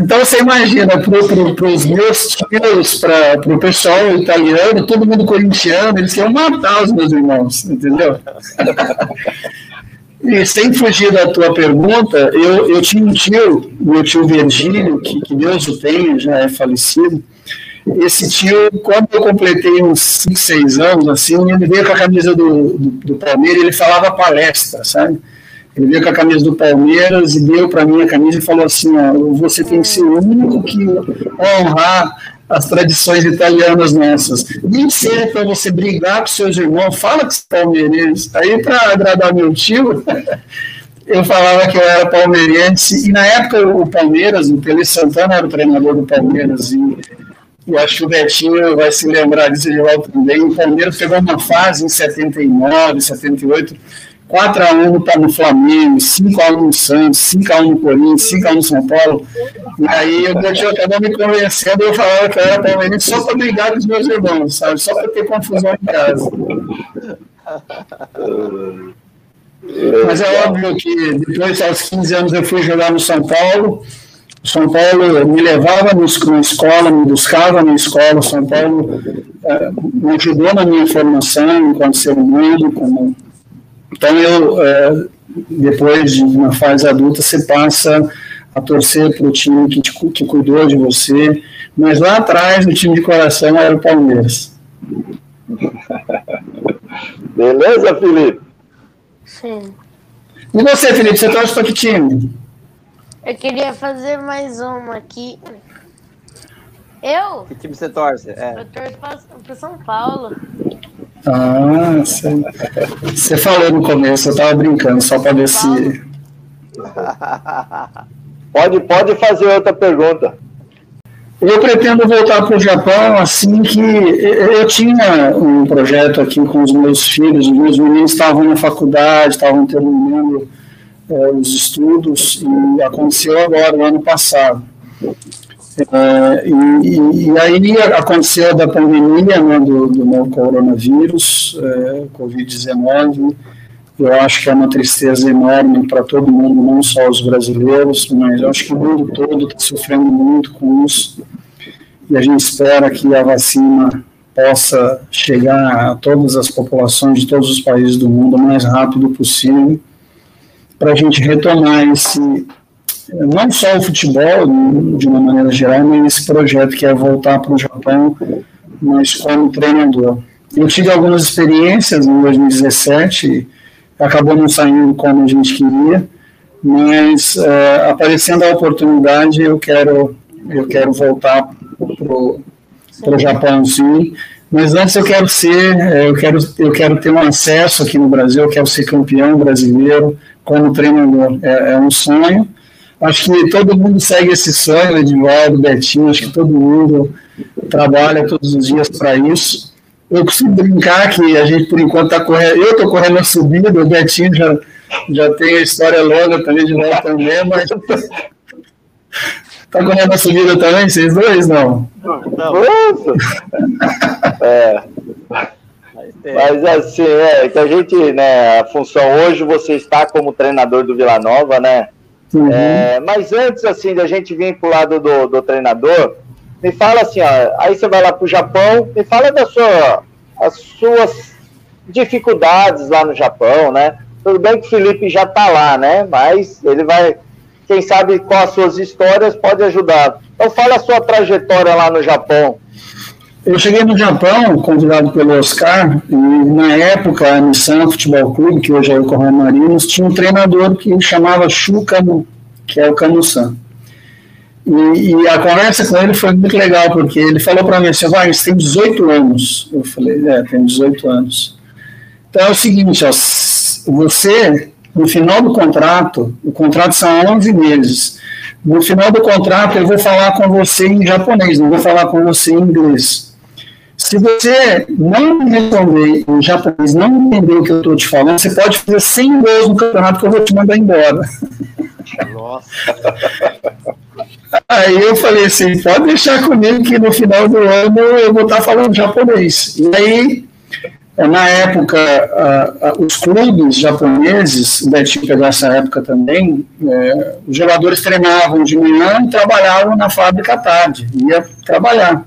[SPEAKER 3] então você imagina, para os meus tios, para o pessoal italiano, todo mundo corintiano, eles queriam matar os meus irmãos, entendeu? E sem fugir da tua pergunta, eu, eu tinha um tio, meu tio Virgílio, que, que Deus o tenha, já é falecido. Esse tio, quando eu completei uns 5, 6 anos, assim, ele veio com a camisa do, do, do Palmeiras ele falava palestra, sabe? Ele veio com a camisa do Palmeiras e deu para mim a camisa e falou assim: ó, você tem que ser o único que honrar as tradições italianas nossas. Nem seja para você brigar com seus irmãos, fala que você é palmeirense. Aí, para agradar meu tio, eu falava que eu era palmeirense. E na época, o Palmeiras, o Tele Santana era o treinador do Palmeiras. E, e acho que o Betinho vai se lembrar disso de lá também. O Palmeiras pegou uma fase em 79, 78 4x1 tá no Flamengo, 5x1 no Santos, 5x1 no Corinthians, 5x1 no São Paulo. E aí o Betinho acabou me convencendo, eu falava que eu era palmeirense só para brigar com os meus irmãos, sabe? Só para ter confusão em casa. Mas é óbvio que depois, aos 15 anos, eu fui jogar no São Paulo. São Paulo me levava na escola, me buscava na escola. São Paulo é, me ajudou na minha formação enquanto ser humano, como então, eu, é, depois de uma fase adulta, você passa a torcer para o time que, te, que cuidou de você, mas lá atrás, o time de coração era o Palmeiras.
[SPEAKER 1] Beleza, Felipe?
[SPEAKER 4] Sim.
[SPEAKER 3] E você, Felipe, você torce para que time?
[SPEAKER 4] Eu queria fazer mais uma aqui. Eu?
[SPEAKER 2] Que time você torce?
[SPEAKER 4] É. Eu torço para São Paulo.
[SPEAKER 3] Ah, você falou no começo, eu tava brincando, só para ver se.
[SPEAKER 1] Pode, pode fazer outra pergunta.
[SPEAKER 3] Eu pretendo voltar para o Japão assim que eu tinha um projeto aqui com os meus filhos, os meus meninos estavam na faculdade, estavam terminando é, os estudos e aconteceu agora, no ano passado. É, e, e, aí aconteceu da pandemia né, do, do novo coronavírus, é, Covid-19. Eu acho que é uma tristeza enorme para todo mundo, não só os brasileiros, mas eu acho que o mundo todo está sofrendo muito com isso. E a gente espera que a vacina possa chegar a todas as populações de todos os países do mundo o mais rápido possível, para a gente retomar esse não só o futebol, de uma maneira geral, mas esse projeto que é voltar para o Japão, mas como treinador. Eu tive algumas experiências em 2017, acabou não saindo como a gente queria, mas uh, aparecendo a oportunidade, eu quero, eu quero voltar para o Japão, sim. Mas antes eu quero ser, eh, eu quero, eu quero ter um acesso aqui no Brasil, eu quero ser campeão brasileiro como treinador. É, é um sonho Acho que todo mundo segue esse sonho, Edvaldo, Betinho, acho que todo mundo trabalha todos os dias para isso. Eu costumo brincar que a gente, por enquanto, está correndo. Eu estou correndo a subida, o Betinho já, já tem a história longa também de volta também, mas. Está correndo a subida também, vocês dois? Não. Não.
[SPEAKER 1] é. Mas assim, é que a gente, né, a função hoje, você está como treinador do Vila Nova, né? Uhum. É, mas antes, assim, da gente vir para o lado do, do treinador, me fala assim, ó, aí você vai lá para o Japão, me fala das sua, as suas dificuldades lá no Japão, né? Tudo bem que o Felipe já está lá, né? Mas ele vai, quem sabe com as suas histórias pode ajudar. Então fala a sua trajetória lá no Japão.
[SPEAKER 3] Eu cheguei no Japão, convidado pelo Oscar, e na época a Nissan Futebol Clube, que hoje é o Correio Marinos, tinha um treinador que chamava Shuka, que é o Kanu-san. E, e, a conversa com ele foi muito legal, porque ele falou para mim assim, vai, você tem 18 anos. Eu falei, é, tenho 18 anos. Então é o seguinte, ó, você, no final do contrato, o contrato são 11 meses, no final do contrato eu vou falar com você em japonês, não vou falar com você em inglês. Se você não me responder em japonês, não entender o que eu estou te falando, você pode fazer 100 gols no campeonato que eu vou te mandar embora. Nossa. Aí eu falei assim, pode deixar comigo que no final do ano eu vou estar falando japonês. E aí É, na época, os clubes japoneses, Betinho pegou essa época também, é, os jogadores treinavam de manhã e trabalhavam na fábrica à tarde, ia trabalhar.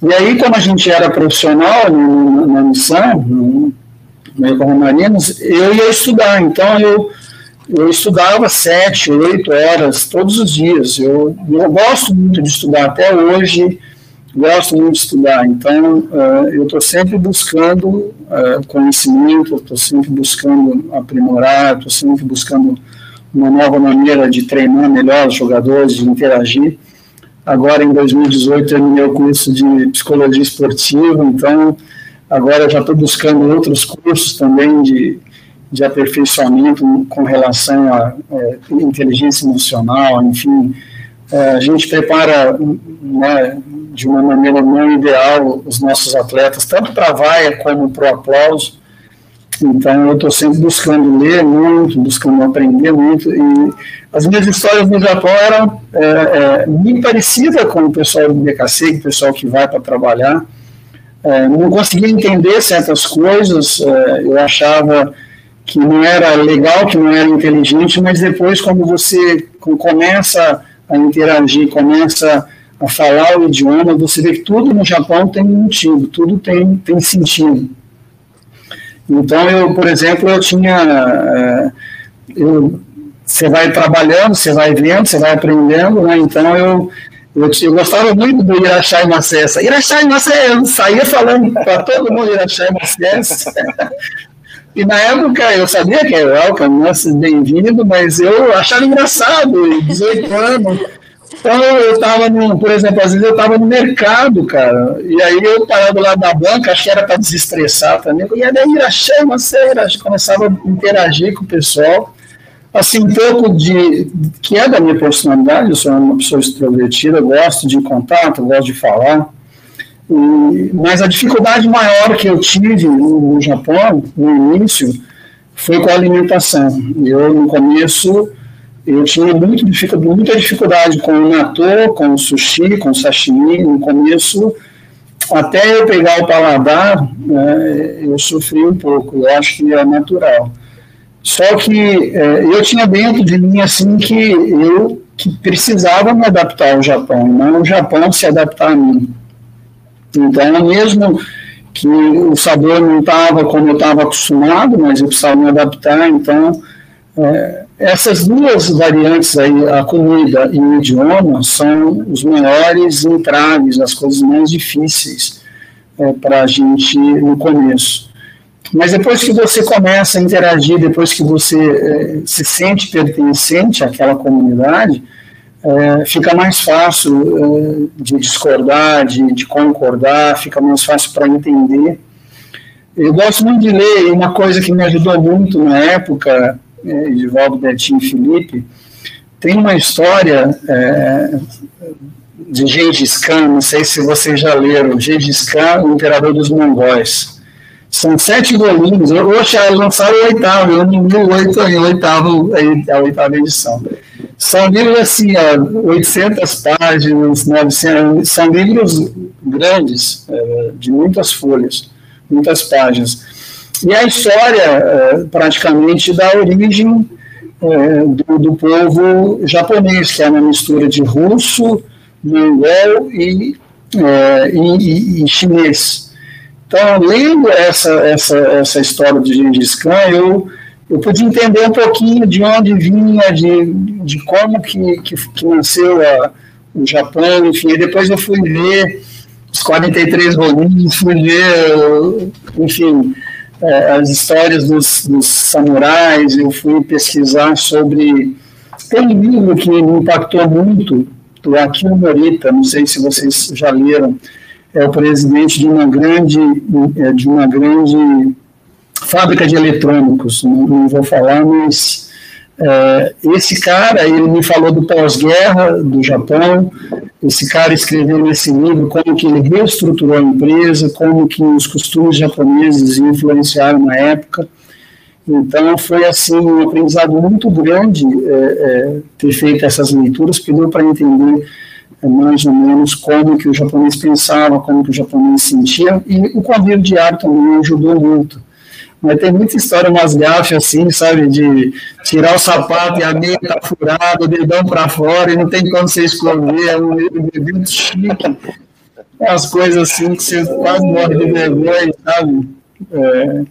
[SPEAKER 3] E aí, como a gente era profissional na missão, no, no Marinos, eu ia estudar, então eu, eu estudava sete, oito horas todos os dias. Eu, eu gosto muito de estudar até hoje, gosto muito de estudar, então uh, eu estou sempre buscando uh, conhecimento, estou sempre buscando aprimorar, estou sempre buscando uma nova maneira de treinar melhor os jogadores, de interagir. Agora, em 2018, terminei o curso de psicologia esportiva, então agora já estou buscando outros cursos também de, de aperfeiçoamento com relação a é, inteligência emocional, enfim. É, a gente prepara né, de uma maneira não ideal os nossos atletas, tanto para a vaia como para o aplauso. Então, eu estou sempre buscando ler muito, buscando aprender muito. E as minhas histórias no Japão eram é, é, muito parecidas com o pessoal do BKC, o pessoal que vai para trabalhar. É, não conseguia entender certas coisas, é, eu achava que não era legal, que não era inteligente, mas depois, quando você começa a interagir, começa a falar o idioma, você vê que tudo no Japão tem motivo, tudo tem, tem sentido. Então, eu, por exemplo, eu tinha. Eu, você vai trabalhando, você vai vendo, você vai aprendendo, né? Então, eu, eu, eu gostava muito do Irachai Macessa. Irachai Macessa, eu saía falando para todo mundo Irachai Macessa. E na época eu sabia que era welcome, né? bem-vindo, mas eu achava engraçado, 18 anos. Então eu estava, por exemplo, às vezes eu estava no mercado, cara, e aí eu parava do lado da banca, achei que era para desestressar também, e aí Irachai Macessa, começava a interagir com o pessoal assim, um pouco de, que é da minha personalidade, eu sou uma pessoa extrovertida, gosto de contato, gosto de falar, e, mas a dificuldade maior que eu tive no, no Japão, no início, foi com a alimentação. Eu, no começo, eu tinha muito muita dificuldade com o natô, com o sushi, com o sashimi, no começo, até eu pegar o paladar, né, eu sofri um pouco, eu acho que é natural. Só que é, eu tinha dentro de mim assim que eu que precisava me adaptar ao Japão, não o Japão se adaptar a mim. Então, mesmo que o sabor não estava como eu estava acostumado, mas eu precisava me adaptar, então é, essas duas variantes aí, a comida e o idioma, são os maiores entraves, as coisas mais difíceis é, para a gente no começo. Mas depois que você começa a interagir, depois que você é, se sente pertencente àquela comunidade, é, fica mais fácil é, de discordar, de, de, concordar, fica mais fácil para entender. Eu gosto muito de ler, e uma coisa que me ajudou muito na época, é, de Valdo Betinho Felipe, tem uma história é, de Gengis Khan, não sei se vocês já leram, Gengis Khan, o imperador dos mongóis. São sete volumes. Hoje lançaram o oitavo, eu não vi o oitavo, a oitava edição. São livros assim, ó, 800 páginas, 900, são livros grandes, é, de muitas folhas, muitas páginas. E a história, é, praticamente, da origem é, do, do, povo japonês, que é uma mistura de russo, mongol e, e, e chinês. Então, lendo essa, essa, essa história de Gengis Khan, eu, eu pude entender um pouquinho de onde vinha, de, de como que, que, que nasceu a, o Japão, enfim, e depois eu fui ver os 43 volumes, fui ver, enfim, é, as histórias dos, dos samurais, eu fui pesquisar sobre... Tem um livro que me impactou muito, do Akio Morita, não sei se vocês já leram, é o presidente de uma grande, é, de uma grande fábrica de eletrônicos, não, não vou falar, mas é, esse cara, ele me falou do pós-guerra do Japão, esse cara escreveu nesse livro como que ele reestruturou a empresa, como que os costumes japoneses influenciaram na época, então foi assim um aprendizado muito grande é, é, ter feito essas leituras, porque deu para entender mais ou menos como que o japonês pensava, como que o japonês sentia, e o convívio diário também ajudou muito. Mas tem muita história, umas gafas assim, sabe, de tirar o sapato e a meia tá furada, o dedão para fora e não tem como você esconder, é um muito chique. As coisas assim que você quase morre de vergonha, sabe? É,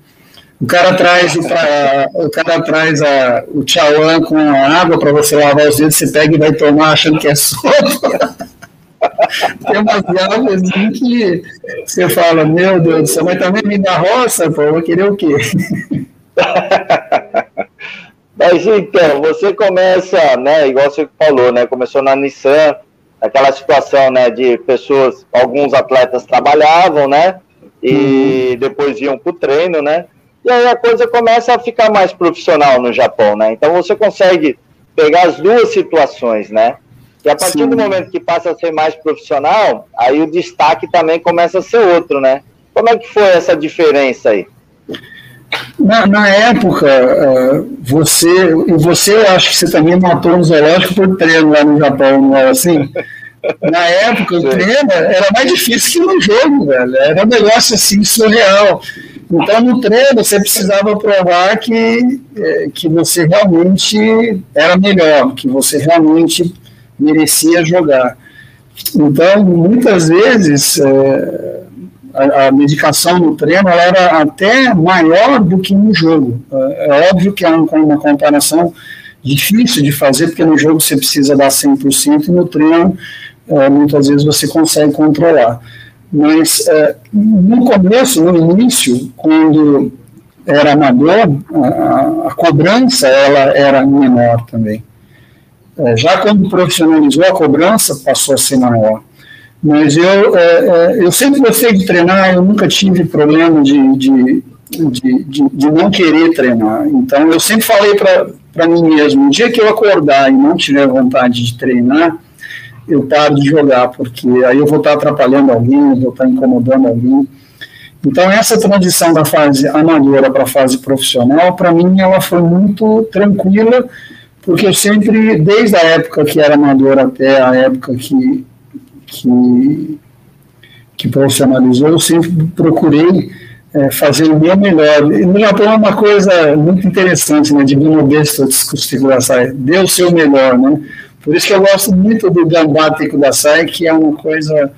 [SPEAKER 3] o cara traz o, o cara traz a, o tchauan com a água para você lavar os dedos, você pega e vai tomar achando que é sopa. Tem umas assim que você fala, meu Deus do céu, mas também me dá roça, pô, vou querer o quê?
[SPEAKER 1] Mas então, você começa, né, igual você falou, né, começou na Nissan, aquela situação, né, de pessoas, alguns atletas trabalhavam, né, e uhum. depois iam para o treino, né, e aí a coisa começa a ficar mais profissional no Japão, né, então você consegue pegar as duas situações, né, e a partir Sim. do momento que passa a ser mais profissional, aí o destaque também começa a ser outro, né? Como é que foi essa diferença aí?
[SPEAKER 3] Na, na época, é, você, e você eu acho que você também matou um zoológico por treino lá no Japão, não é assim? Na época, o treino era mais difícil que no jogo, velho. Era um negócio assim surreal. Então, no treino, você precisava provar que, é, que você realmente era melhor, que você realmente merecia jogar. Então, muitas vezes, é, a, a, medicação no treino era até maior do que no jogo. É, é óbvio que é uma, comparação difícil de fazer, porque no jogo você precisa dar 100% e no treino, é, muitas vezes, você consegue controlar. Mas, é, no começo, no início, quando era amador, a, a cobrança ela era menor também. É, já quando profissionalizou a cobrança, passou a ser maior. Mas eu, é, é, eu sempre gostei de treinar, eu nunca tive problema de, de, de, de, de não querer treinar. Então, eu sempre falei para mim mesmo: um dia que eu acordar e não tiver vontade de treinar, eu paro de jogar, porque aí eu vou estar atrapalhando alguém, eu vou estar incomodando alguém. Então, essa transição da fase amadora para a fase profissional, para mim, ela foi muito tranquila porque eu sempre, desde a época que era amador até a época que, que, que profissionalizou, eu sempre procurei é, fazer o meu melhor. E no Japão é uma coisa muito interessante, né, de Binobesto Tsukustikudasai, dê o seu melhor, né? Por isso que eu gosto muito do Gambá Tekudasai, que é uma coisa,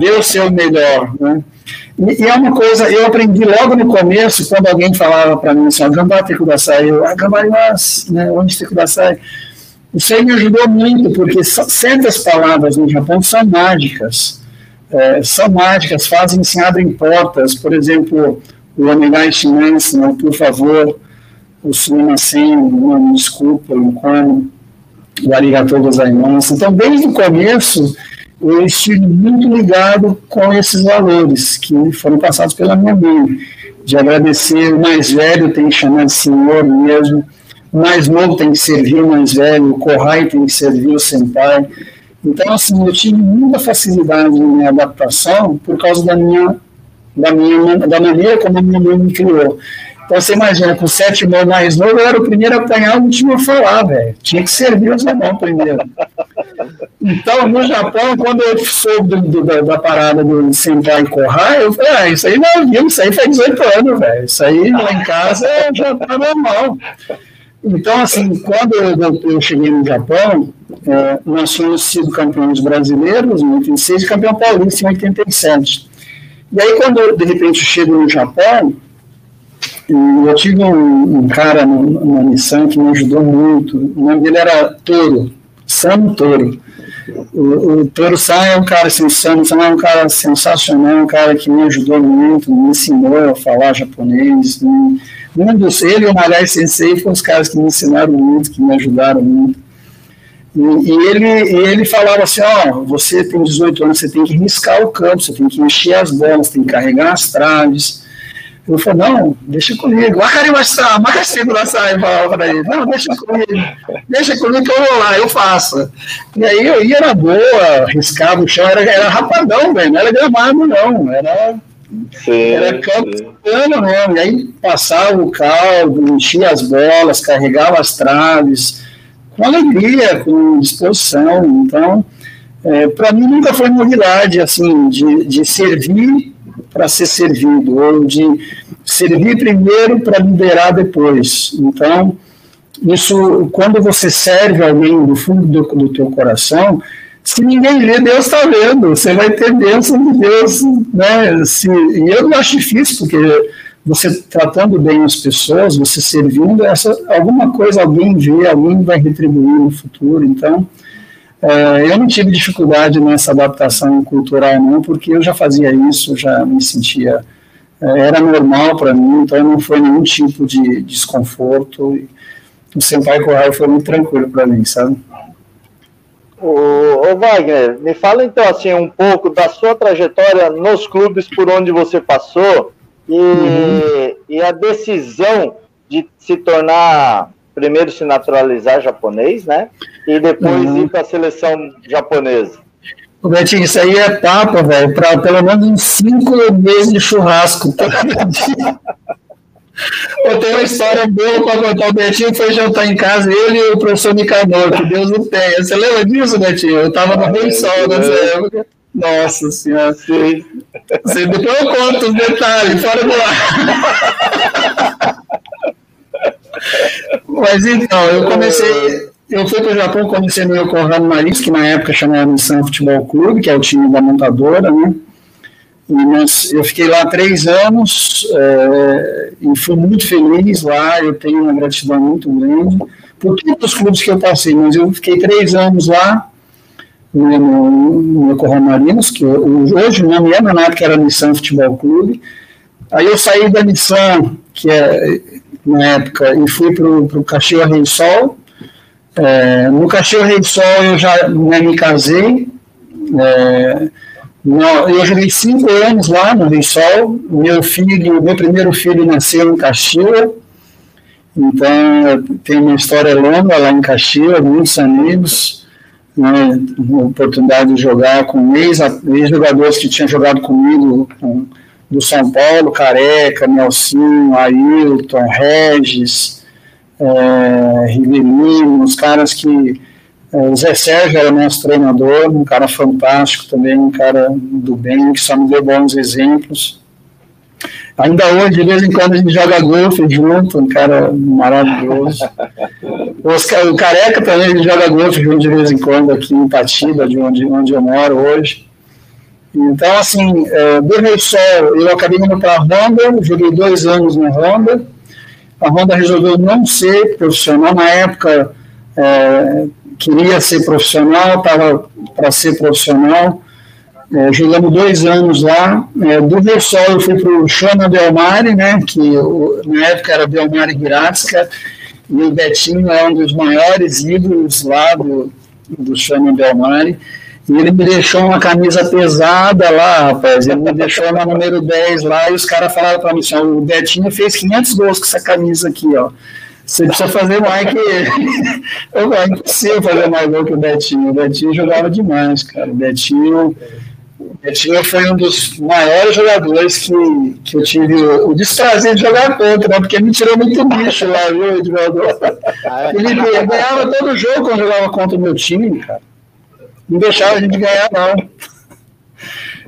[SPEAKER 3] dê o seu melhor, né? E, e, é uma coisa, eu aprendi logo no começo, quando alguém falava para mim assim, Gambá tem Kudasai, eu, ah, né, onde tem Kudasai? Isso aí me ajudou muito, porque certas palavras no Japão são mágicas, é, são mágicas, fazem, se abrem portas, por exemplo, o Onegai Shinansi, né, por favor, o Sumimasen, desculpa, o Kwano, o Arigatou gozaimasu. Então, desde o começo, eu estive muito ligado com esses valores que foram passados pela minha mãe, de agradecer o mais velho tem que chamar de senhor mesmo, o mais novo tem que servir o mais velho, o Kohai tem que servir o senpai. Então, assim, eu tive muita facilidade na minha adaptação por causa da minha, da minha da maneira como a minha mãe me criou. Então você imagina, com sete irmãos mais novo, eu era o primeiro a apanhar, o último a falar, velho. Tinha que servir os irmãos primeiro. Então, no Japão, quando eu soube do, do, da, da, parada do Senpai Kohai, eu falei, ah, isso aí não é viu, isso aí faz 18 anos, velho. Isso aí lá em casa já tá normal. Então, assim, quando eu, eu cheguei no Japão, é, nós tínhamos sido campeões brasileiros em 86 e campeão paulista em 87. E aí, quando eu, de repente, chego no Japão, eu tive um, um cara na Nissan que me ajudou muito. O nome dele era Toro, Sam Toro. O, o Toro Sai é um cara Sam, Sam é um cara sensacional, um cara que me ajudou muito, me ensinou a falar japonês. Um, um dos, ele e o Nagai Sensei foram os caras que me ensinaram muito, que me ajudaram muito. E, e ele, ele falava assim: Ó, você tem 18 anos, você tem que riscar o campo, você tem que encher as bolas, tem que carregar as traves eu falei, não, deixa comigo. Akarimashita, makashita kudasai, falava para ele. Não, deixa comigo. Deixa comigo que eu vou lá, eu faço. E aí eu ia na boa, riscava o chão, era, era rapadão, velho, não era gramado, não. Era, sim, era campo mesmo. E aí passava o caldo, enchia as bolas, carregava as traves, com alegria, com disposição. Então, É, para mim nunca foi novidade, assim, de, de servir para ser servido, ou de servir primeiro para liberar depois. Então, isso, quando você serve alguém do fundo do, do teu coração, se ninguém vê, Deus está vendo. Você vai ter bênção de Deus, né? Se, e eu não acho difícil, porque você tratando bem as pessoas, você servindo, essa, alguma coisa alguém vê, alguém vai retribuir no futuro. Então, é, eu não tive dificuldade nessa adaptação cultural, não, porque eu já fazia isso, já me sentia. É, era normal para mim, então não foi nenhum tipo de desconforto. O Senpai Corral foi muito tranquilo para mim, sabe?
[SPEAKER 1] Ô, Wagner, me fala então assim um pouco da sua trajetória nos clubes por onde você passou e, uhum. e a decisão de se tornar primeiro se naturalizar japonês, né? E depois uhum. ir para a seleção japonesa.
[SPEAKER 3] O Betinho, isso aí é papo, velho, para pelo menos uns cinco meses de churrasco. Eu tenho uma história boa para contar. O Betinho foi jantar em casa, ele e o professor Nicanor, que Deus não tenha. Você lembra disso, Betinho? Eu estava no Rei Sol nessa época. Nossa senhora. Sim. Você, depois eu conto os detalhes, fora do ar. Mas então, eu comecei. Eu fui para o Japão, comecei no Yokohama Maris, que na época chamava Nissan Futebol Clube, que é o time da montadora, né? Nós, eu fiquei lá três anos é, e fui muito feliz lá. Eu tenho uma gratidão muito grande por todos os clubes que eu passei, mas eu fiquei três anos lá no, no, no Yokohama Marinos, que hoje o nome é, na época era Nissan Futebol Clube. Aí eu saí da Nissan, que é na época, e fui para o Caxias Rei Sol. É, no Caxias Rei Sol eu já né, me casei. É, eu joguei cinco anos lá no Rissol. Meu filho, meu primeiro filho nasceu em Caxias. Então, tem uma história longa lá em Caxias, muitos amigos. Né, oportunidade de jogar com ex-jogadores que tinham jogado comigo, com, do São Paulo, Careca, Nelsinho, Ailton, Regis, é, Rivelino, os caras que é, o Zé Sérgio era nosso treinador, um cara fantástico também, um cara do bem, que só me deu bons exemplos. Ainda hoje, de vez em quando, a gente joga golfe junto, um cara maravilhoso. o Careca também, joga golfe junto de vez em quando aqui em Patiba, de onde, onde eu moro hoje. Então, assim, é, do Sol, eu acabei indo para a Honda, joguei dois anos na Honda. A Honda resolveu não ser profissional. Na época, é, queria ser profissional, estava para ser profissional. É, jogamos dois anos lá. É, do Versol eu fui para o Chama Belmari, né, que na época era Belmari Giratska, e o Betinho é um dos maiores ídolos lá do, do Chama Belmari. E ele me deixou uma camisa pesada lá, rapaz. Ele me deixou na número 10 lá, e os caras falaram para mim assim: o Betinho fez 500 gols com essa camisa aqui, ó. Você precisa fazer mais que ele. É impossível fazer mais gol que o Betinho. O Betinho jogava demais, cara. O Betinho, o Betinho foi um dos maiores jogadores que, que eu tive o desprazer de jogar contra, né? porque me tirou muito bicho lá, viu, jogador. Ele ganhava todo jogo quando jogava contra o meu time, cara. Não deixava a gente ganhar, não.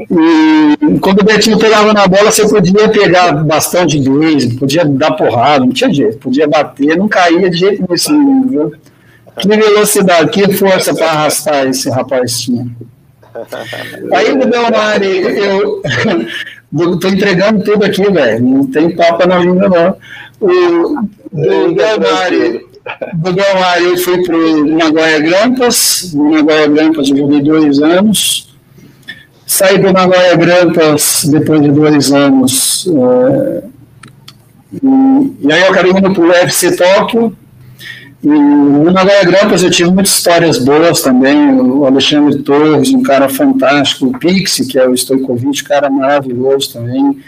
[SPEAKER 3] E quando o Betinho pegava na bola, você podia pegar bastante vezes, podia dar porrada, não tinha jeito, podia bater, não caía de jeito nenhum, viu? Que velocidade, que força para arrastar esse rapaz. Aí no Belmari, eu estou entregando tudo aqui, velho, não tem papa na língua, não. O, Belmari, do Belmari eu fui para o Nagoya Grampas, no Nagoya Grampas eu joguei dois anos, Saí do Nagoya Grampus depois de dois anos. É, e, e, aí eu acabei indo para o UFC Tóquio. E no Nagoya Grampus eu tive muitas histórias boas também. O Alexandre Torres, um cara fantástico. O Pixie, que é o Stojkovic, cara maravilhoso também.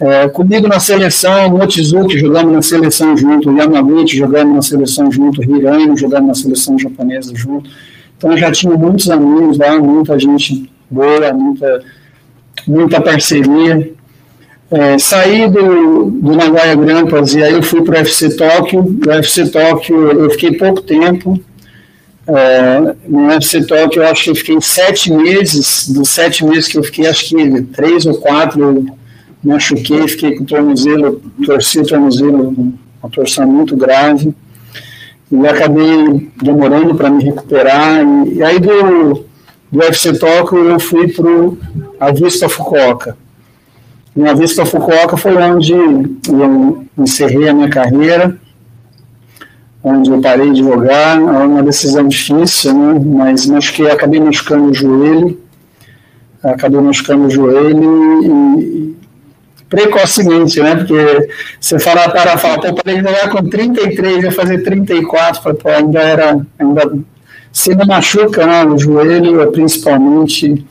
[SPEAKER 3] É, comigo na seleção, o Mochizuki jogando na seleção junto, Yamaguchi jogando na seleção junto, Hirano jogando na seleção japonesa junto. Então já tinha muitos amigos lá, muita gente boa, muita, muita parceria. É, saí do, do Nagoya Grampus e aí eu fui para o UFC Tóquio. O UFC Tóquio eu fiquei pouco tempo. É, no UFC Talk eu acho que eu fiquei sete meses, dos sete meses que eu fiquei, acho que três ou quatro machuquei, fiquei com o tornozelo, torci o tornozelo, uma torção muito grave, e acabei demorando para me recuperar, e, e, aí do, do UFC Talk eu fui para a Vista Fukuoka. E a Vista Fukuoka foi onde eu encerrei a minha carreira, onde eu parei de jogar, é uma decisão difícil, né? mas machuquei, acabei machucando o joelho, acabei machucando o joelho e, precocemente, né? Porque você fala para falar, pô, parei de jogar com 33, ia fazer 34, pô, ainda era, ainda se não machuca, né? O joelho, principalmente,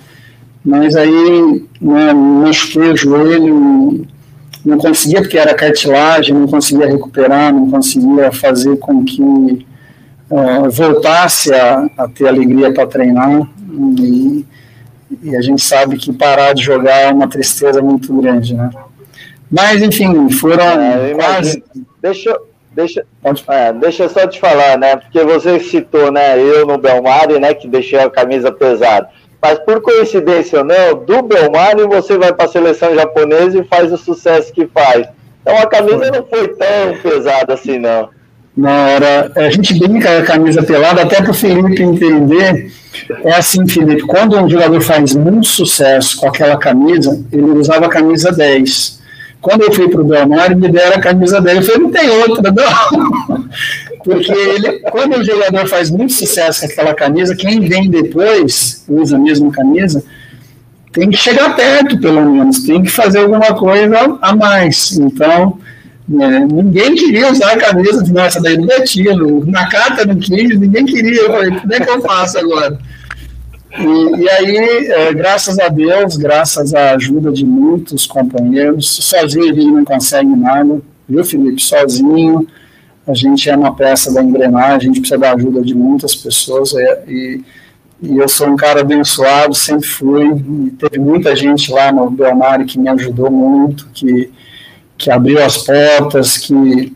[SPEAKER 3] mas aí né, machuquei o joelho não conseguia, porque era cartilagem, não conseguia recuperar, não conseguia fazer com que uh, voltasse a, a, ter alegria para treinar. E, e, a gente sabe que parar de jogar é uma tristeza muito grande, né? Mas, enfim, foram é, quase...
[SPEAKER 1] Deixa, deixa, é, deixa eu só te falar, né? Porque você citou, né? Eu no Belmari, né? Que deixei a camisa pesada. Mas por coincidência ou não, do Belmari você vai para a seleção japonesa e faz o sucesso que faz. Então a camisa foi. não foi tão pesada assim, não.
[SPEAKER 3] Não, era, a gente brinca com a camisa pelada, até para o Felipe entender. É assim, Felipe, quando um jogador faz muito sucesso com aquela camisa, ele usava a camisa 10. Quando eu fui para o Belmar, me deram a camisa 10. Eu falei, não tem outra, não. Porque ele, quando o jogador faz muito sucesso com aquela camisa, quem vem depois, usa a mesma camisa, tem que chegar perto, pelo menos, tem que fazer alguma coisa a mais. Então, é, ninguém queria usar a camisa de nossa daí é tiro, na carta não quis, ninguém queria. Eu falei, como é que eu faço agora? E, e aí, é, graças a Deus, graças à ajuda de muitos companheiros, sozinho ele não consegue nada, viu, Felipe? Sozinho a gente é uma peça da engrenagem, a gente precisa da ajuda de muitas pessoas é, e, e eu sou um cara abençoado, sempre fui, teve muita gente lá no Belmari que me ajudou muito, que, que abriu as portas, que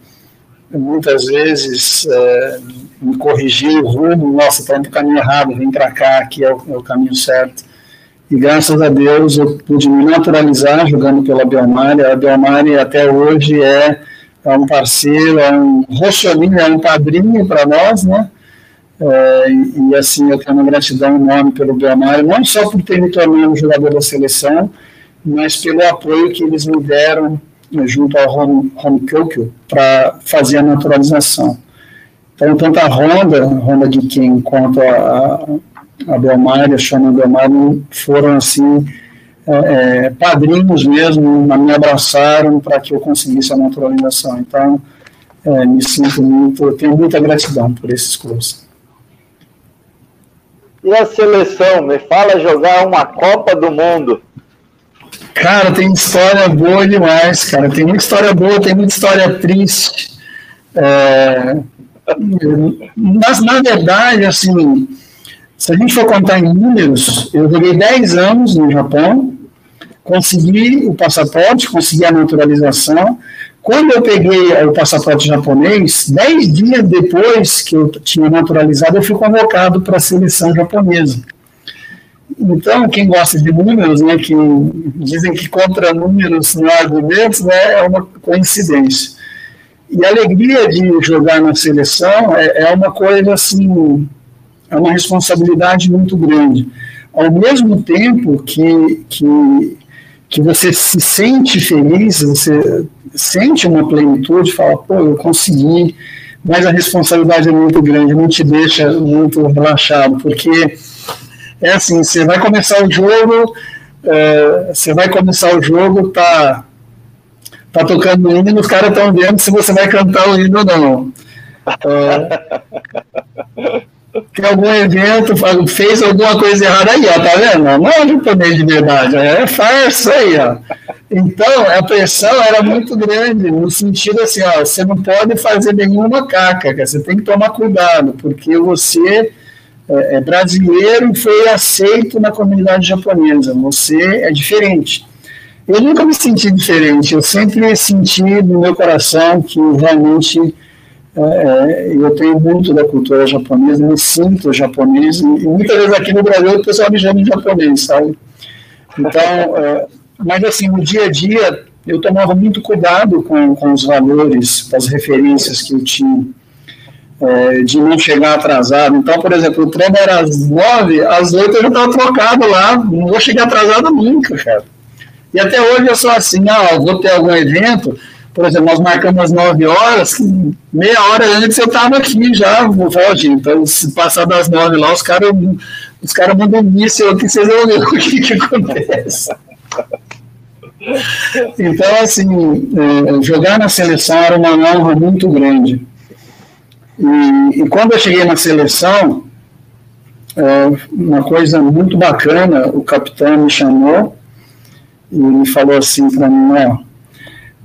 [SPEAKER 3] muitas vezes é, me corrigiu o rumo, nossa, está indo para o caminho errado, vem para cá, que é o, é o, caminho certo. E graças a Deus eu pude me naturalizar jogando pela Belmari, a Belmari até hoje é é um parceiro, é um roxolinho, é um padrinho para nós, né? É, e, assim, eu tenho uma gratidão enorme pelo Belmário, não só por ter me tornado jogador da seleção, mas pelo apoio que eles me deram junto ao Home, Home para fazer a naturalização. Então, tanto a Honda, Honda de quem, quanto a, a, Belmário, a Shona Belmário, foram, assim, é, é, padrinhos mesmo me abraçaram para que eu conseguisse a naturalização. Então, é, me sinto muito, tenho muita gratidão por esses clubes.
[SPEAKER 1] E a seleção, me fala jogar uma Copa do Mundo.
[SPEAKER 3] Cara, tem história boa demais, cara. Tem muita história boa, tem muita história triste. É, mas, na verdade, assim, se a gente for contar em números, eu joguei 10 anos no Japão, consegui o passaporte, consegui a naturalização. Quando eu peguei o passaporte japonês, 10 dias depois que eu tinha naturalizado, eu fui convocado para a seleção japonesa. Então, quem gosta de números, né, que dizem que contra números não há argumentos, né, é uma coincidência. E a alegria de jogar na seleção é, é uma coisa assim é uma responsabilidade muito grande. Ao mesmo tempo que, que, que você se sente feliz, você sente uma plenitude, fala, pô, eu consegui, mas a responsabilidade é muito grande, não te deixa muito relaxado, porque é assim, você vai começar o jogo, é, você vai começar o jogo, tá, tá tocando o hino, os caras estão vendo se você vai cantar o hino ou não. É, que algum evento fez alguma coisa errada aí, ó, tá vendo? Não é japonês de verdade, é farsa aí, ó. Então, a pressão era muito grande, no sentido assim, ó, você não pode fazer nenhuma caca, você tem que tomar cuidado, porque você é, é brasileiro e foi aceito na comunidade japonesa, você é diferente. Eu nunca me senti diferente, eu sempre senti no meu coração que realmente é, é, eu tenho muito da cultura japonesa, me sinto japonês, e muitas vezes aqui no Brasil o pessoal me chama de japonês, sabe? Então, é, mas assim, no dia a dia, eu tomava muito cuidado com, com os valores, com as referências que eu tinha, é, de não chegar atrasado. Então, por exemplo, o treino era às nove, às oito eu já estava trocado lá, não vou chegar atrasado nunca, cara. E até hoje eu sou assim, ah, vou ter algum evento, por exemplo, nós marcamos às 9 horas, meia hora antes eu estava aqui já, Valdir. Então, se passar das 9 lá, os caras os cara mandam míssil aqui, vocês vão ver o que, que acontece. Então, assim, é, jogar na seleção era uma honra muito grande. E, e quando eu cheguei na seleção, é, uma coisa muito bacana, o capitão me chamou e me falou assim para mim, ó,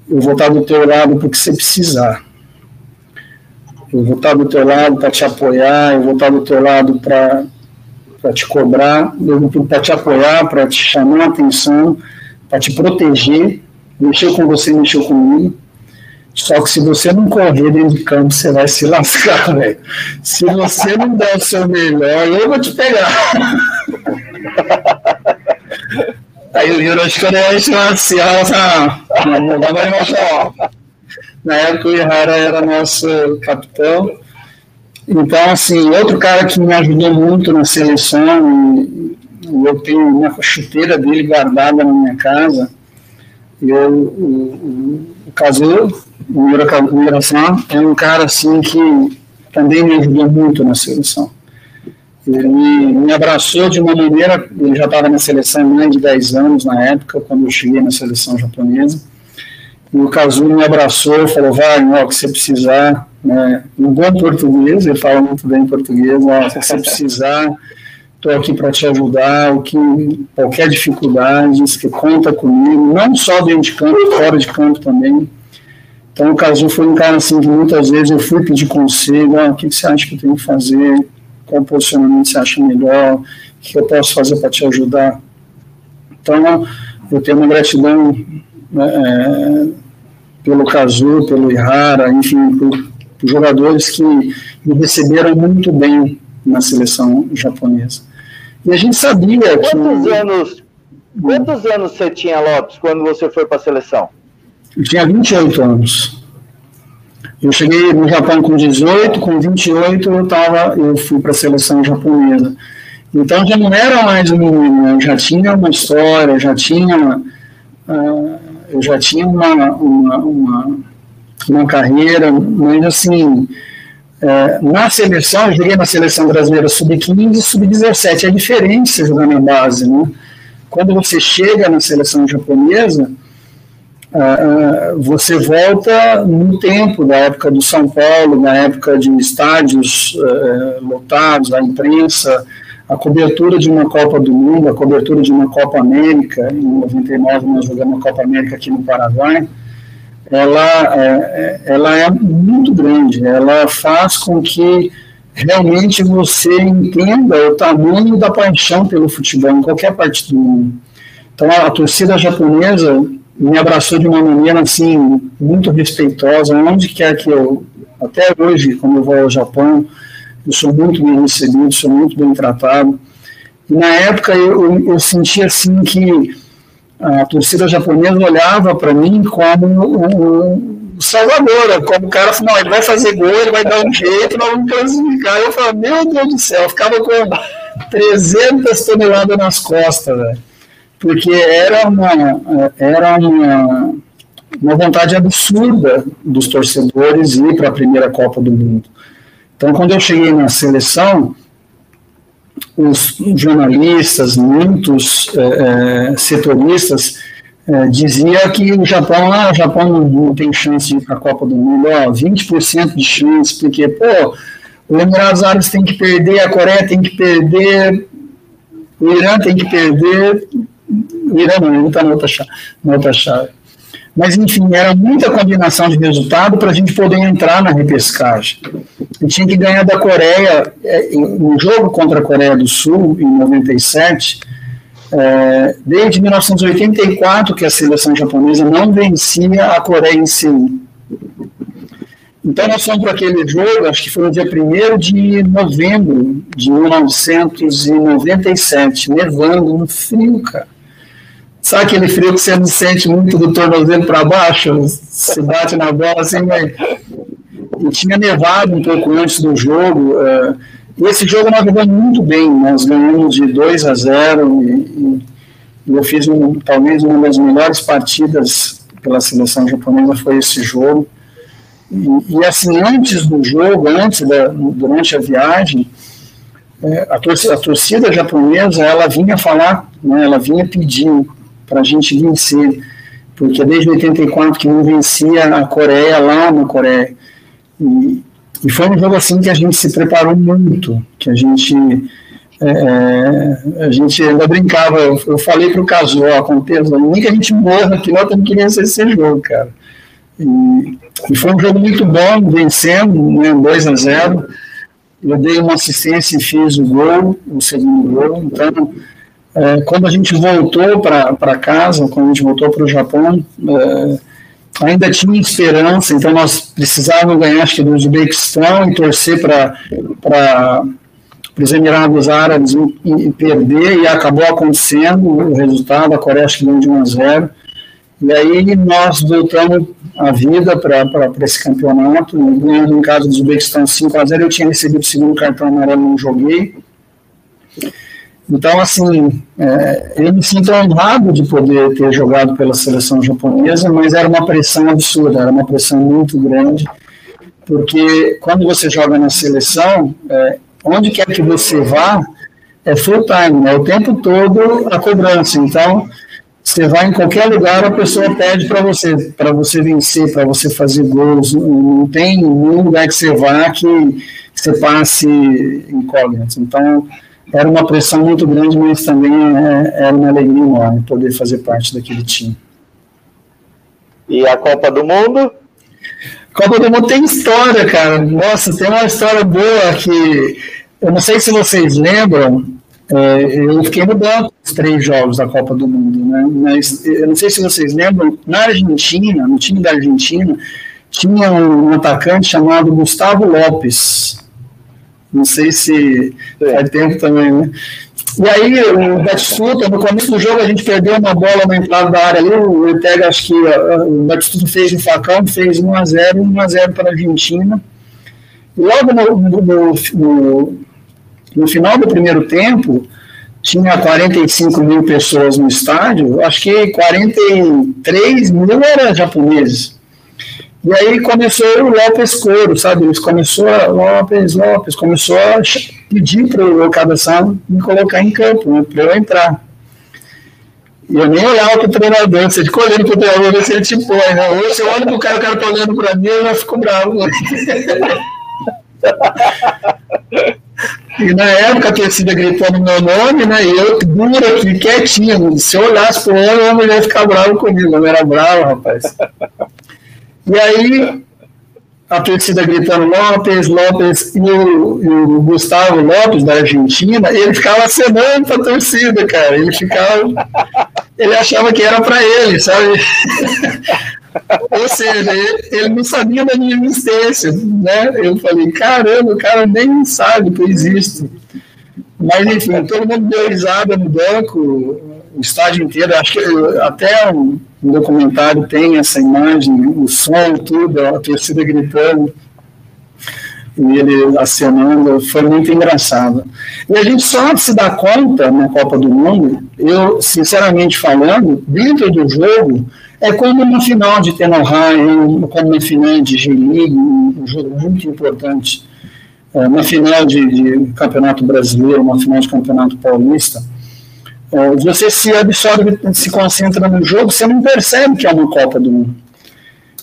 [SPEAKER 3] eu vou estar do teu lado porque você precisar. Eu vou estar do teu lado para te apoiar, eu vou estar do teu lado para te cobrar, para te apoiar, para te chamar a atenção, para te proteger. Mexeu com você, mexeu comigo. Só que se você não correr dentro de campo, você vai se lascar, velho. Se você não der o seu melhor, eu vou te pegar. Na época o Ihara era nosso capitão. Então, assim, outro cara que me ajudou muito na seleção, e eu tenho uma chuteira dele guardada na minha casa, eu, o, o, o Kazu, o é um cara assim que também me ajudou muito na seleção. Ele me, abraçou de uma maneira, ele já estava na seleção mais de 10 anos na época, quando eu cheguei na seleção japonesa. E o Kazu me abraçou falou, vai, ó, o que você precisar, né, em bom português, ele fala muito bem português, ó, se você precisar, estou aqui para te ajudar, o que, qualquer dificuldade, você conta comigo, não só dentro de campo, fora de campo também. Então o Kazu foi um cara assim que muitas vezes eu fui pedir conselho, o que você acha que eu tenho que fazer, qual posicionamento você acha melhor, o que eu posso fazer para te ajudar. Então, eu tenho uma gratidão né, é, pelo Kazu, pelo Ihara, enfim, por, por, jogadores que me receberam muito bem na seleção japonesa. E a gente sabia
[SPEAKER 1] quantos que... Anos, quantos anos você tinha, Lopes, quando você foi para a seleção?
[SPEAKER 3] Eu tinha 28 anos. Eu cheguei no Japão com 18, com 28 eu, tava, eu fui para a seleção japonesa. Então já não era mais um menino, eu já tinha uma história, já tinha, uh, eu já tinha uma, uma, uma, uma carreira, mas assim, uh, na seleção, eu joguei na seleção brasileira sub-15 e sub-17, é diferente você jogar na base, né? Quando você chega na seleção japonesa, você volta no tempo da época do São Paulo, na época de estádios uh, lotados, a imprensa, a cobertura de uma Copa do Mundo, a cobertura de uma Copa América, em 99 nós jogamos a Copa América aqui no Paraguai, ela, é, ela é muito grande, ela faz com que realmente você entenda o tamanho da paixão pelo futebol em qualquer parte do mundo. Então, a torcida japonesa me abraçou de uma maneira assim muito respeitosa, onde quer que eu, até hoje, quando eu vou ao Japão, eu sou muito bem recebido, sou muito bem tratado. E na época eu, eu sentia assim que a torcida japonesa olhava para mim como um salvador, como o cara falou, ele vai fazer gol, ele vai dar um jeito, nós vamos classificar. Eu falava, meu Deus do céu, eu ficava com 300 toneladas nas costas, velho porque era uma, era uma, uma vontade absurda dos torcedores ir para a primeira Copa do Mundo. Então, quando eu cheguei na seleção, os jornalistas, muitos é, é, setoristas, é, dizia que o Japão, ah, o Japão não, tem chance de ir para a Copa do Mundo, ó, 20% de chance, porque, pô, o Emirados Árabes tem que perder, a Coreia tem que perder, o Irã tem que perder, virando, ele está na outra, chave, na outra chave. Mas, enfim, era muita combinação de resultado para a gente poder entrar na repescagem. E tinha que ganhar da Coreia, no é, jogo contra a Coreia do Sul, em 97, é, desde 1984 que a seleção japonesa não vencia a Coreia em si. Então nós fomos para aquele jogo, acho que foi no dia 1 de novembro de 1997, nevando, no frio, cara. Sabe aquele frio que você não sente muito do tornozelo para baixo? Você bate na bola assim, mas... E tinha nevado um pouco antes do jogo. Uh, e esse jogo nós jogamos muito bem, nós ganhamos de 2 a 0 e, e eu fiz um, talvez uma das melhores partidas pela seleção japonesa foi esse jogo. E, e assim, antes do jogo, antes da, durante a viagem, é, a, torcida, a, torcida, japonesa ela vinha falar, né, ela vinha pedindo para a gente vencer, porque desde 84 que não vencia a Coreia lá na Coreia. E, e foi um jogo assim que a gente se preparou muito, que a gente é, é a gente ainda brincava, eu, eu falei para o Casual, com o nem que a gente morra que nós estamos querendo esse jogo, cara. E, e, foi um jogo muito bom, vencendo, né, 2 a 0 Eu dei uma assistência e fiz o gol, o segundo gol. Então, é, quando a gente voltou para casa, quando a gente voltou para o Japão, é, ainda tinha esperança, então nós precisávamos ganhar, acho que do Uzbequistão e torcer para os Emirados Árabes e, e, perder, e acabou acontecendo o resultado, a Coreia acho que ganhou de 1 a 0. E aí nós voltamos a vida para esse campeonato, ganhando em casa do Uzbequistão 5 a 0 eu tinha recebido o segundo cartão amarelo, não joguei, então, assim, é, eu me sinto honrado de poder ter jogado pela seleção japonesa, mas era uma pressão absurda, era uma pressão muito grande, porque quando você joga na seleção, é, onde quer que você vá, é full time, né? o tempo todo a cobrança. Então, você vai em qualquer lugar, a pessoa pede para você, para você vencer, para você fazer gols. Não tem nenhum lugar que você vá que você passe incógnito. Então, era uma pressão muito grande, mas também é, era uma alegria enorme poder fazer parte daquele time.
[SPEAKER 1] E a Copa do Mundo?
[SPEAKER 3] Copa do Mundo tem história, cara. Nossa, tem uma história boa que eu não sei se vocês lembram. É, eu fiquei no banco os três jogos da Copa do Mundo, né? Mas eu não sei se vocês lembram. Na Argentina, no time da Argentina, tinha um atacante chamado Gustavo Lopes. Não sei se faz tempo também, né? E aí, o Batistuta, no começo do jogo, a gente perdeu uma bola na entrada da área ali. O Ortega, acho que o Batistuta fez um facão, fez 1x0, 1x0 para a Argentina. E logo no, no, no, no, final do primeiro tempo, tinha 45 mil pessoas no estádio, acho que 43 mil eram japoneses. E aí começou o Lopes Coro, sabe? Eles começou a Lopes, Lopes, começou a pedir para o Cabeção me colocar em campo, né, para eu entrar. E eu nem olhava o treinador, você fica olhando para o treinador, ver se ele te põe, né? Você olha para o cara, o cara está olhando para mim, eu já fico bravo. Né? E na época a torcida gritando meu nome, né? E eu duro aqui, quietinho. Se eu olhasse para o homem, a mulher ia ficar brava comigo. Eu era bravo, rapaz. E aí, a torcida gritando Lopes, Lopes, e o, e o, Gustavo Lopes, da Argentina, ele ficava acenando pra torcida, cara. Ele ficava. Ele achava que era para ele, sabe? Ou seja, ele, ele, não sabia da minha existência, né? Eu falei, caramba, o cara nem sabe que eu existo. Mas, enfim, todo mundo deu risada no banco, o estádio inteiro. Acho que até um, um documentário tem essa imagem, o som, tudo, a torcida gritando e ele acionando, foi muito engraçado. E a gente só se dá conta na Copa do Mundo, eu, sinceramente falando, dentro do jogo, é como uma final de Tenohai, como uma final de G-League, um jogo muito importante, é, uma final de, de Campeonato Brasileiro, uma final de Campeonato Paulista você se absorve, se concentra no jogo, você não percebe que é uma Copa do Mundo.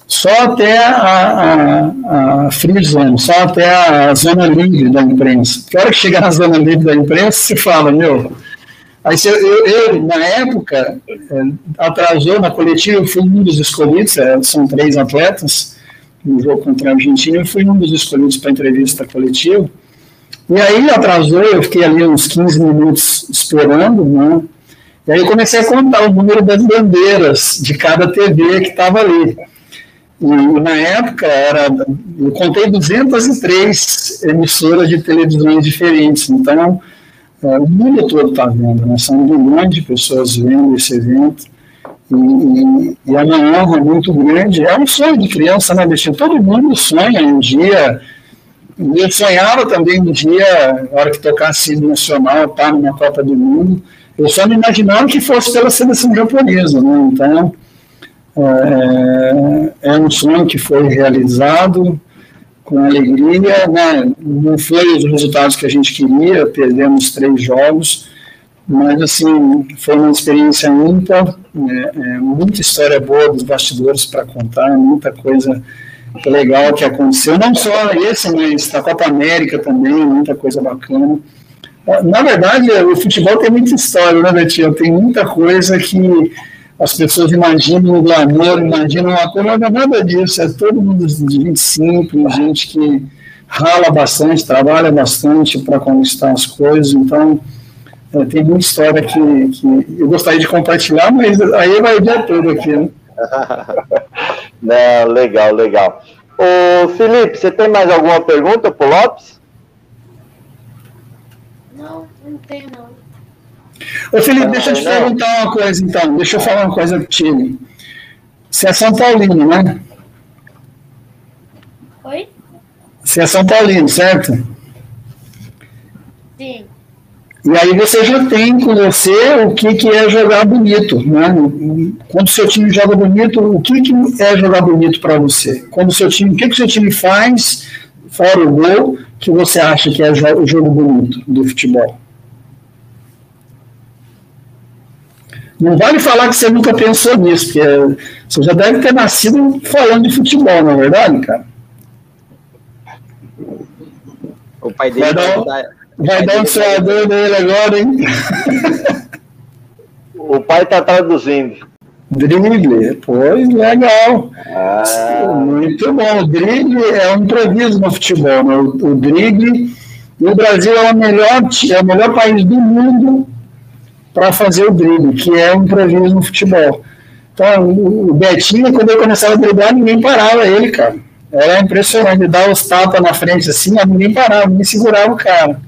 [SPEAKER 3] Só até a, a, a free zone, só até a zona livre da imprensa. Que hora que chega na zona livre da imprensa, se fala, meu. Aí eu, eu, eu na época, é, atrasou na coletiva, eu fui um dos escolhidos, é, são três atletas, no jogo contra a Argentina, eu fui um dos escolhidos para a entrevista coletiva. E aí atrasou, eu fiquei ali uns 15 minutos esperando, né? E aí eu comecei a contar o número das bandeiras de cada TV que estava ali. E, na época, era, eu contei 203 emissoras de televisões diferentes. Então, é, o mundo todo está vendo, né? são milhões de pessoas vendo esse evento. E, e, e a honra é muito grande. É um sonho de criança, né, Destino? Todo mundo sonha um dia. Eu sonhava também um dia, na hora que tocasse nacional, estar tá, numa Copa do Mundo. Eu só não imaginava que fosse pela seleção japonesa, né? Então, é, é, um sonho que foi realizado com alegria, né? não foi os resultados que a gente queria, perdemos três jogos, mas assim, foi uma experiência ímpar, é, é, muita história boa dos bastidores para contar, muita coisa legal que aconteceu, não só esse, mas a Copa América também, muita coisa bacana. Na verdade, o futebol tem muita história, né, Betinho? Tem muita coisa que as pessoas imaginam o glamour, imaginam uma coisa, nada disso, é todo mundo de gente simples, gente que rala bastante, trabalha bastante para conquistar as coisas, então é, tem muita história que, que eu gostaria de compartilhar, mas aí vai o dia todo aqui, né?
[SPEAKER 1] não, legal, legal. Ô, Felipe, você tem mais alguma pergunta para o Lopes?
[SPEAKER 4] Não, não tenho não.
[SPEAKER 3] Ô Felipe, deixa eu te perguntar uma coisa então. Deixa eu falar uma coisa contigo. Você é São Paulino, né?
[SPEAKER 4] Oi?
[SPEAKER 3] Você é São Paulino, certo?
[SPEAKER 4] Sim.
[SPEAKER 3] E aí você já tem com você o que, que é jogar bonito, né? Quando o seu time joga bonito, o que, que é jogar bonito para você? Quando o seu time, o que, que o seu time faz, fora o gol, que você acha que é o jogo bonito do futebol? Não vale falar que você nunca pensou nisso, porque você já deve ter nascido falando de futebol, não é verdade, cara?
[SPEAKER 2] O pai dele
[SPEAKER 3] vai dar, vai, dar um suador nele agora, hein?
[SPEAKER 1] O pai tá traduzindo.
[SPEAKER 3] Drible, pois legal. Ah. Muito bom. O drible é um improviso no futebol. Né? O, o drible, o Brasil é o melhor, é o melhor país do mundo para fazer o drible, que é um improviso no futebol. Então, o Betinho, quando eu começava a driblar, ninguém parava ele, cara. Era impressionante, dar os tapas na frente assim, ninguém parava, ninguém segurava o cara.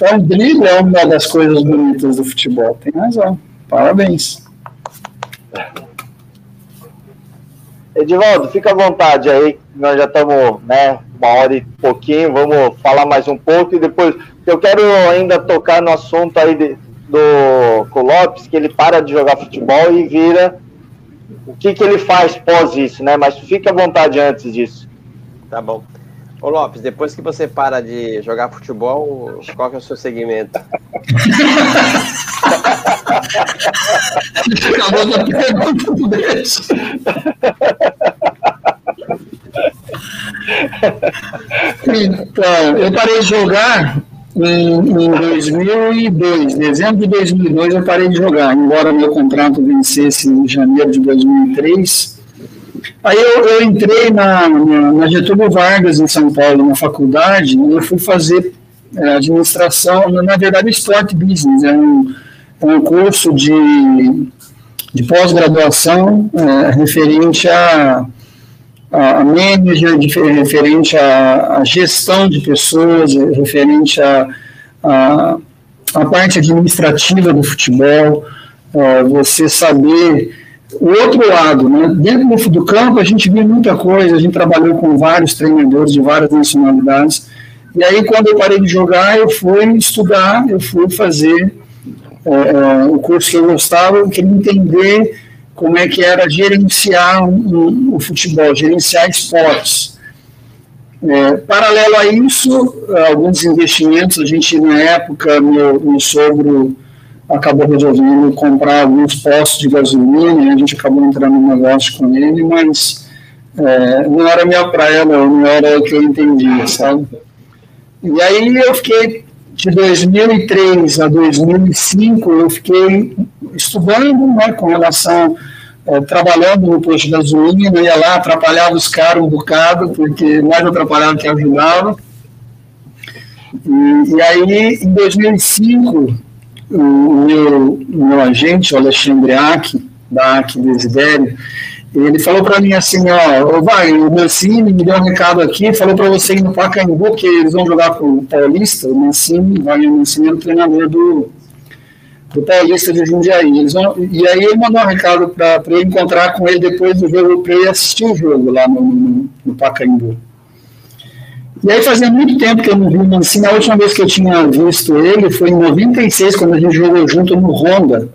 [SPEAKER 3] Então, o drible é uma das coisas bonitas do futebol. Tem razão. Parabéns.
[SPEAKER 1] Edivaldo, fica à vontade aí, nós já estamos, né, uma hora e pouquinho, vamos falar mais um pouco e depois eu quero ainda tocar no assunto aí de, do com Lopes, que ele para de jogar futebol e vira o que, que ele faz pós isso, né? Mas fique à vontade antes disso.
[SPEAKER 2] Tá bom. Ô Lopes, depois que você para de jogar futebol, qual que é o seu segmento?
[SPEAKER 3] Acabou pergunta do Então, eu parei de jogar em, em 2002, dezembro de 2002, eu parei de jogar, embora meu contrato vencesse em janeiro de 2003. Aí eu, eu entrei na, na, na, Getúlio Vargas, em São Paulo, na faculdade, e eu fui fazer é, administração, na verdade, Sport Business, é um, é um curso de, de pós-graduação é, referente a a, manager, referente à, gestão de pessoas, referente à a, a, parte administrativa do futebol, você saber o outro lado, né? Dentro do campo a gente viu muita coisa, a gente trabalhou com vários treinadores de várias nacionalidades, e aí quando eu parei de jogar, eu fui estudar, eu fui fazer é, é, o curso que eu gostava, eu queria entender como é que era gerenciar um, um, o futebol, gerenciar esportes. É, paralelo a isso, alguns investimentos, a gente na época, meu, meu sogro acabou resolvendo comprar alguns postos de gasolina, a gente acabou entrando no negócio com ele, mas é, não era minha praia, não, não era o que eu entendia, sabe? E aí eu fiquei, de 2003 a 2005, eu fiquei estudando né, com relação é, trabalhando no posto de gasolina, ia lá, atrapalhava os caras um bocado, porque mais atrapalhava que ajudava. E, e aí, em 2005, o meu, o meu agente, o Alexandre Ack, da Ack Desidério, ele falou para mim assim, ó, vai, o Mancini me deu um recado aqui, falou para você ir no Pacaembu, que eles vão jogar com o Paulista, o Mancini, vai, o Mancini é o treinador do, do Paulista de Jundiaí. Eles vão, e aí ele mandou um recado para eu encontrar com ele depois do jogo, para eu assistir o jogo lá no, no, no Pacaembu. E aí fazia muito tempo que eu não vi o Mancini, a última vez que eu tinha visto ele foi em 96, quando a gente jogou junto no Honda,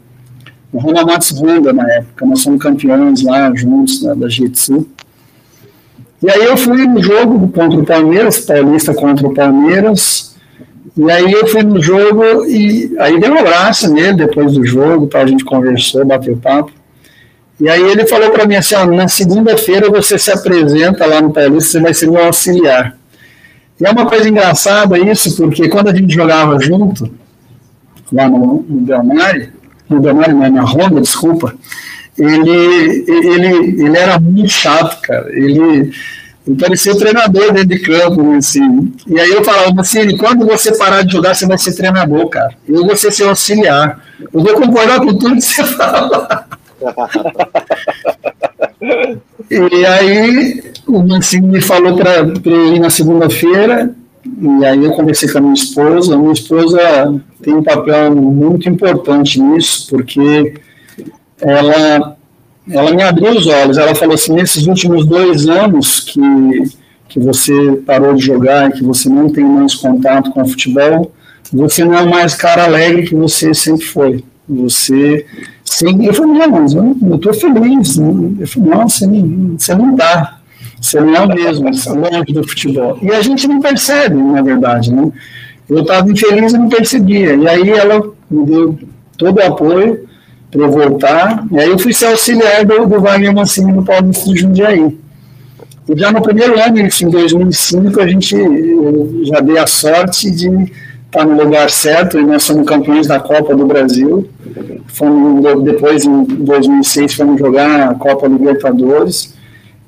[SPEAKER 3] o Honda Max Honda na época, nós somos campeões lá juntos né, da Jitsu. E aí eu fui no jogo contra o Palmeiras, Paulista contra o Palmeiras, e aí eu fui no jogo e aí dei um abraço nele depois do jogo, tá, a gente conversou, bateu papo. E aí ele falou para mim assim, ó, na segunda-feira você se apresenta lá no Paulista, você vai ser meu auxiliar. E é uma coisa engraçada isso, porque quando a gente jogava junto, lá no, no no Belmari, não, na Honda, desculpa, ele, ele, ele era muito chato, cara. Ele, ele parecia o treinador dentro de campo, né, assim. E aí eu falava assim, quando você parar de jogar, você vai ser treinador, cara. Eu vou ser seu auxiliar. Eu vou concordar com tudo que você fala. e aí o Mancini me falou para ir na segunda-feira, e aí eu conversei com a minha esposa. A minha esposa tem um papel muito importante nisso, porque ela, ela me abriu os olhos. Ela falou assim: nesses últimos dois anos que, que você parou de jogar e que você não tem mais contato com o futebol, você não é mais cara alegre que você sempre foi. Você sempre. Eu falei: não, mas eu estou feliz. Eu falei: não, você não, você não está. Você não é o mesmo, longe do futebol. E a gente não percebe, na verdade, né? Eu estava infeliz e não percebia. E aí ela me deu todo o apoio para eu voltar. E aí eu fui ser auxiliar do, do Wagner Mancini no Paulista de Jundiaí. E já no primeiro ano, em 2005, a gente já dei a sorte de estar no lugar certo, e nós somos campeões da Copa do Brasil. Fomos, depois, em 2006, fomos jogar a Copa Libertadores.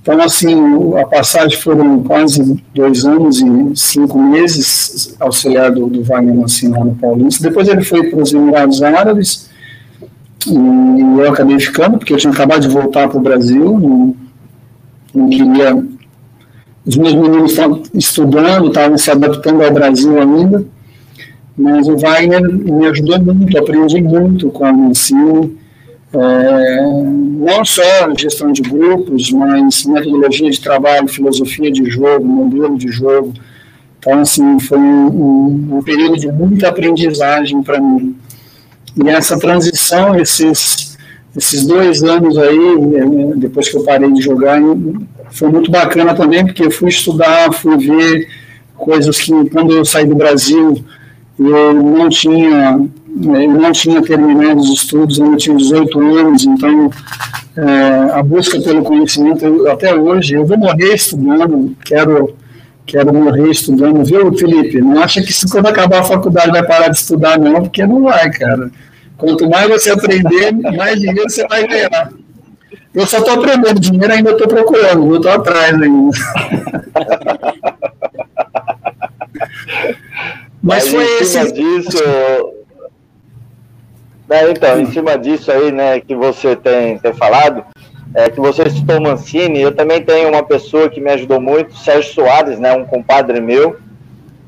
[SPEAKER 3] Então, assim, a passagem foram quase dois anos e cinco meses auxiliar do, do Wagner Mancini lá no Paulista. Depois ele foi para os Emirados Árabes e eu acabei ficando, porque eu tinha acabado de voltar para o Brasil, não queria... Os meus meninos estavam estudando, estavam se adaptando ao Brasil ainda, mas o Wagner me ajudou muito, aprendi muito com o Mancini, é, não só gestão de grupos, mas metodologia de trabalho, filosofia de jogo, modelo de jogo. Então, assim, foi um, um período de muita aprendizagem para mim. E essa transição, esses, esses dois anos aí, é, depois que eu parei de jogar, foi muito bacana também, porque eu fui estudar, fui ver coisas que, quando eu saí do Brasil, eu não tinha eu não tinha terminado os estudos, eu tinha 18 anos, então é, a busca pelo conhecimento, eu, até hoje, eu vou morrer estudando, quero, quero morrer estudando, viu, Felipe? Não acha que se quando acabar a faculdade vai parar de estudar, não, porque não vai, cara. Quanto mais você aprender, mais dinheiro você vai ganhar. Eu só estou aprendendo, dinheiro ainda estou procurando, estou atrás ainda.
[SPEAKER 1] Mas, Mas foi esse. Disso, né, então, em cima disso aí, né, que você tem, tem falado, é, que você citou Mancini, eu também tenho uma pessoa que me ajudou muito, Sérgio Soares, né, um compadre meu,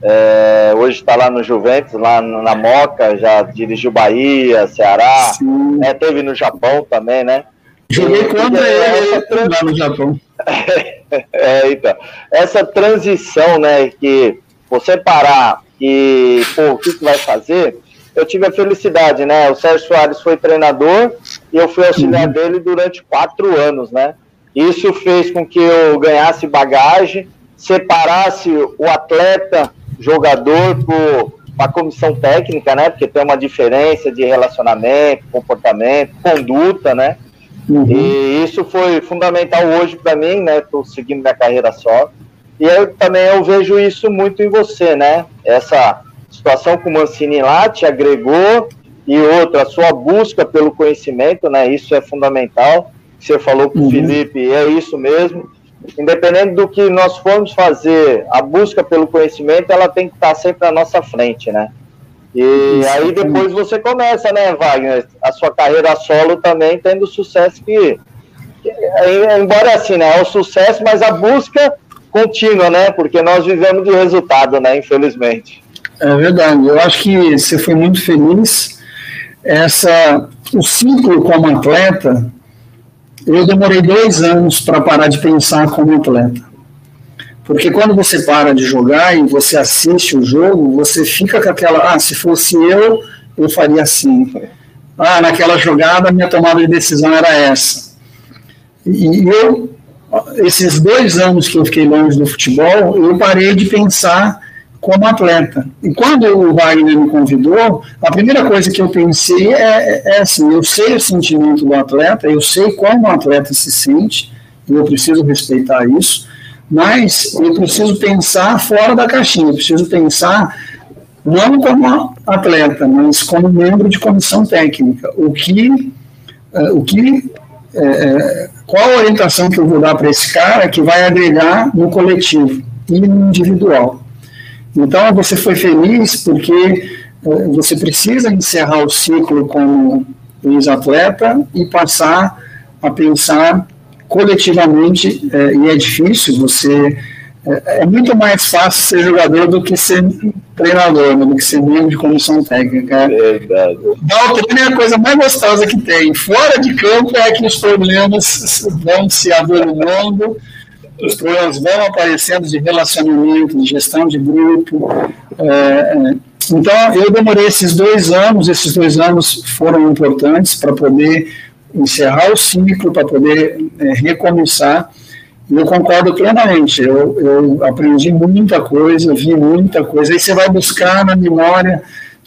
[SPEAKER 1] é, hoje está lá no Juventus, lá na Moca, já dirigiu Bahia, Ceará, né, teve no Japão também, né?
[SPEAKER 3] Joguei contra ele lá no Japão.
[SPEAKER 1] é, então, essa transição, né, que você parar e, pô, o que, que vai fazer, eu tive a felicidade, né? O Sérgio Soares foi treinador e eu fui auxiliar uhum. dele durante quatro anos, né? Isso fez com que eu ganhasse bagagem, separasse o atleta, jogador, por a comissão técnica, né? Porque tem uma diferença de relacionamento, comportamento, conduta, né? Uhum. E isso foi fundamental hoje para mim, né? Estou seguindo minha carreira só. E eu também eu vejo isso muito em você, né? Essa situação com o Mancini lá te agregou e outra, a sua busca pelo conhecimento, né? Isso é fundamental. Você falou com o uhum. Felipe, é isso mesmo. Independente do que nós formos fazer, a busca pelo conhecimento, ela tem que estar sempre à nossa frente, né? E isso, aí depois você começa, né, Wagner, a sua carreira solo também tendo o sucesso que, é, embora assim, né, é o sucesso, mas a busca contínua, né, porque nós vivemos de resultado, né, infelizmente.
[SPEAKER 3] É verdade, eu acho que você foi muito feliz, essa, o ciclo como atleta, eu demorei dois anos para parar de pensar como atleta. Porque quando você para de jogar e você assiste o jogo, você fica com aquela, ah, se fosse eu, eu faria assim. Ah, naquela jogada, minha tomada de decisão era essa. E eu, esses dois anos que eu fiquei longe do futebol, eu parei de pensar como atleta. E quando o Wagner me convidou, a primeira coisa que eu pensei é, é assim: eu sei o sentimento do atleta, eu sei como o atleta se sente, e eu preciso respeitar isso, mas eu preciso pensar fora da caixinha, eu preciso pensar não como atleta, mas como membro de comissão técnica. O que, é, o que é, qual a orientação que eu vou dar para esse cara que vai agregar no coletivo e no individual. Então, você foi feliz porque você precisa encerrar o ciclo como ex-atleta e passar a pensar coletivamente, e é difícil, você é, é, muito mais fácil ser jogador do que ser treinador, né, do que ser membro de comissão técnica. Verdade. Dar o treino é a coisa mais gostosa que tem. Fora de campo é que os problemas vão se avolumando, os problemas vão aparecendo de relacionamento, de gestão de grupo. É, é, então, eu demorei esses dois anos, esses dois anos foram importantes para poder encerrar o ciclo, para poder é, recomeçar eu concordo plenamente. Eu, eu aprendi muita coisa, vi muita coisa. Aí você vai buscar na memória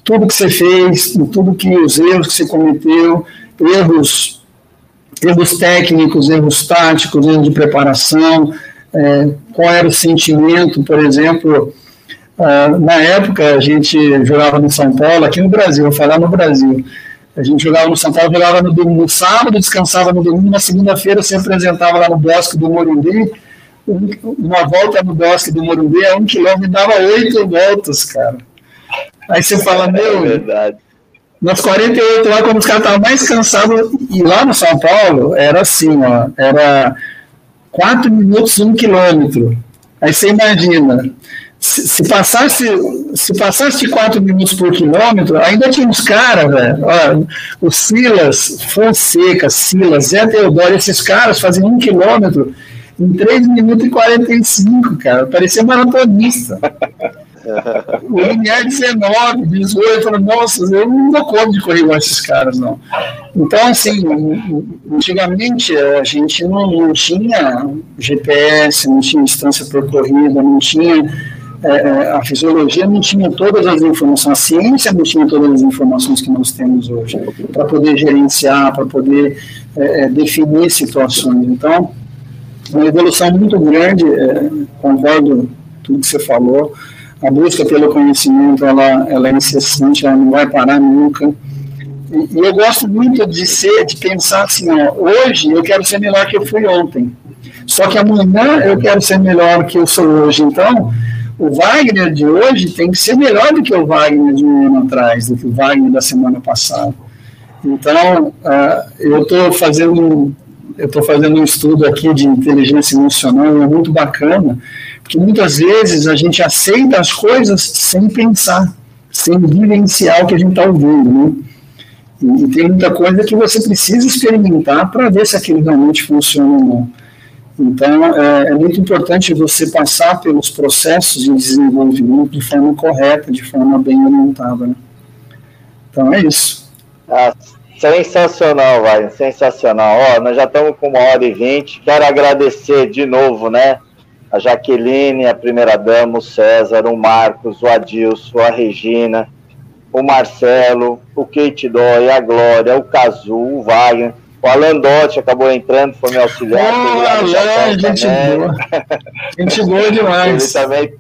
[SPEAKER 3] tudo que você fez, tudo que os erros que você cometeu, erros, erros técnicos, erros táticos, erros de preparação, é, qual era o sentimento, por exemplo. Uh, na época a gente jogava no São Paulo, aqui no Brasil, vou falar no Brasil. A gente jogava no São Paulo, jogava no, no sábado, descansava no domingo, na segunda-feira se apresentava lá no Bosque do Morumbi. Uma volta no Bosque do Morumbi a um quilômetro dava oito voltas, cara. Aí você fala, meu. É verdade. Nas 48 lá, quando os caras estavam mais cansados, e lá no São Paulo, era assim, ó, era quatro minutos um quilômetro. Aí você imagina, se, passasse se passasse 4 minutos por quilômetro, ainda tinha uns caras, velho. O Silas Fonseca, Silas, Zé Teodoro, esses caras faziam um quilômetro em 3 minutos e 45, cara. Parecia maratonista. o linear 19, 18, eu falei, nossa, eu não dou conta de correr igual esses caras, não. Então, assim, antigamente a gente não, não tinha GPS, não tinha distância percorrida, não tinha é, é, a fisiologia não tinha todas as informações, a ciência não tinha todas as informações que nós temos hoje, para poder gerenciar, para poder é, é, definir situações. Então, uma evolução muito grande, é, concordo tudo que você falou, a busca pelo conhecimento, ela, ela é incessante, ela não vai parar nunca, e, e eu gosto muito de ser, de pensar assim, ó, hoje eu quero ser melhor que eu fui ontem, só que amanhã eu quero ser melhor que eu sou hoje, então o Wagner de hoje tem que ser melhor do que o Wagner de um ano atrás, do que o Wagner da semana passada. Então, uh, eu estou fazendo eu estou fazendo um estudo aqui de inteligência emocional, é muito bacana, porque muitas vezes a gente aceita as coisas sem pensar, sem vivenciar o que a gente está ouvindo, né? E, e tem muita coisa que você precisa experimentar para ver se aquilo realmente funciona ou não. Então, é, é, muito importante você passar pelos processos de desenvolvimento de forma correta, de forma bem orientada. Né? Então, é isso.
[SPEAKER 1] Ah, sensacional, vai, sensacional. Ó, nós já estamos com uma hora e vinte. Quero agradecer de novo, né? A Jaqueline, a primeira-dama, o César, o Marcos, o Adilson, a Regina, o Marcelo, o Kate Dói, a Glória, o Cazu, o Wagner o Alan Dotti acabou entrando, foi meu auxiliar.
[SPEAKER 3] Oh, Alan, gente boa. gente boa demais.
[SPEAKER 1] Ele também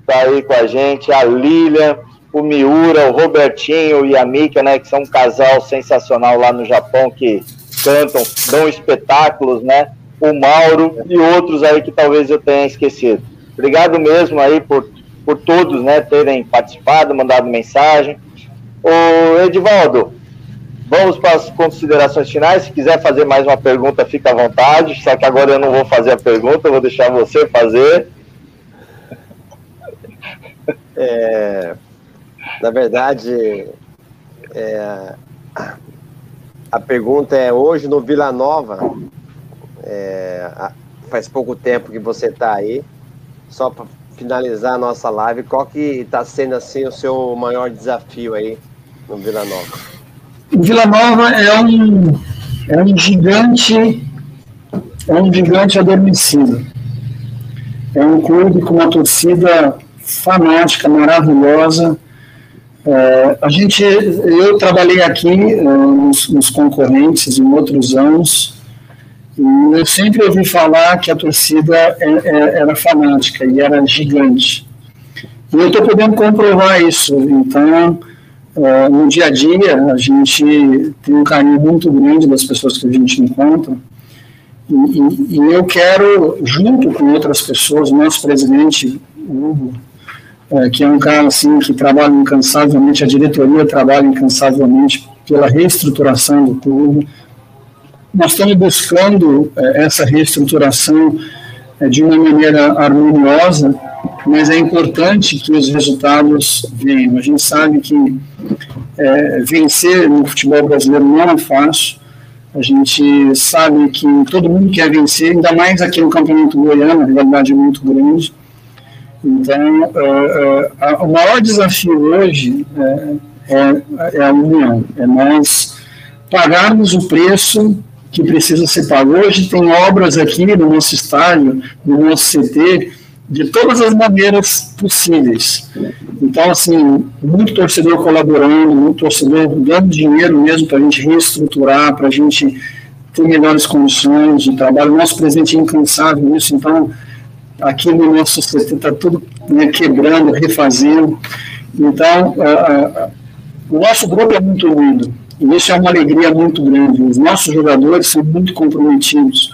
[SPEAKER 1] está aí com a gente. A Lilian, o Miura, o Robertinho e a Mika, né? Que são um casal sensacional lá no Japão que cantam, dão espetáculos, né? O Mauro e outros aí que talvez eu tenha esquecido. Obrigado mesmo aí por, por todos, né? Terem participado, mandado mensagem. O Edivaldo, Vamos para as considerações finais. Se quiser fazer mais uma pergunta, fica à vontade. Só que agora eu não vou fazer a pergunta, eu vou deixar você fazer.
[SPEAKER 2] É, na verdade, é, a pergunta é: hoje no Vila Nova, é, faz pouco tempo que você está aí, só para finalizar a nossa live, qual que está sendo assim o seu maior desafio aí no Vila Nova?
[SPEAKER 3] Vila Nova é um, é um gigante, é um gigante adormecido. É um clube com uma torcida fanática, maravilhosa. É, a gente, eu trabalhei aqui é, nos, nos, concorrentes em outros anos e eu sempre ouvi falar que a torcida é, é, era fanática e era gigante. E eu estou podendo comprovar isso. Então, é, no dia a dia, a gente tem um carinho muito grande das pessoas que a gente encontra. E, e, e eu quero, junto com outras pessoas, nosso presidente, Hugo, é, que é um cara assim que trabalha incansavelmente, a diretoria trabalha incansavelmente pela reestruturação do clube. Nós estamos buscando é, essa reestruturação de uma maneira harmoniosa, mas é importante que os resultados venham. A gente sabe que é, vencer no futebol brasileiro não é fácil. A gente sabe que todo mundo quer vencer, ainda mais aqui no Campeonato Goiano, a rivalidade é muito grande. Então, uh, uh, o maior desafio hoje é, é, é, a união, é nós pagarmos o preço que precisa ser pago. Hoje tem obras aqui no nosso estádio, no nosso CT, de todas as maneiras possíveis. Então, assim, muito torcedor colaborando, muito torcedor dando dinheiro mesmo para a gente reestruturar, para a gente ter melhores condições de trabalho. Nosso presidente é incansável nisso, então aqui no nosso CT está tudo né, quebrando, refazendo. Então, a, a, o nosso grupo é muito unido, e isso é uma alegria muito grande. Os nossos jogadores são muito comprometidos.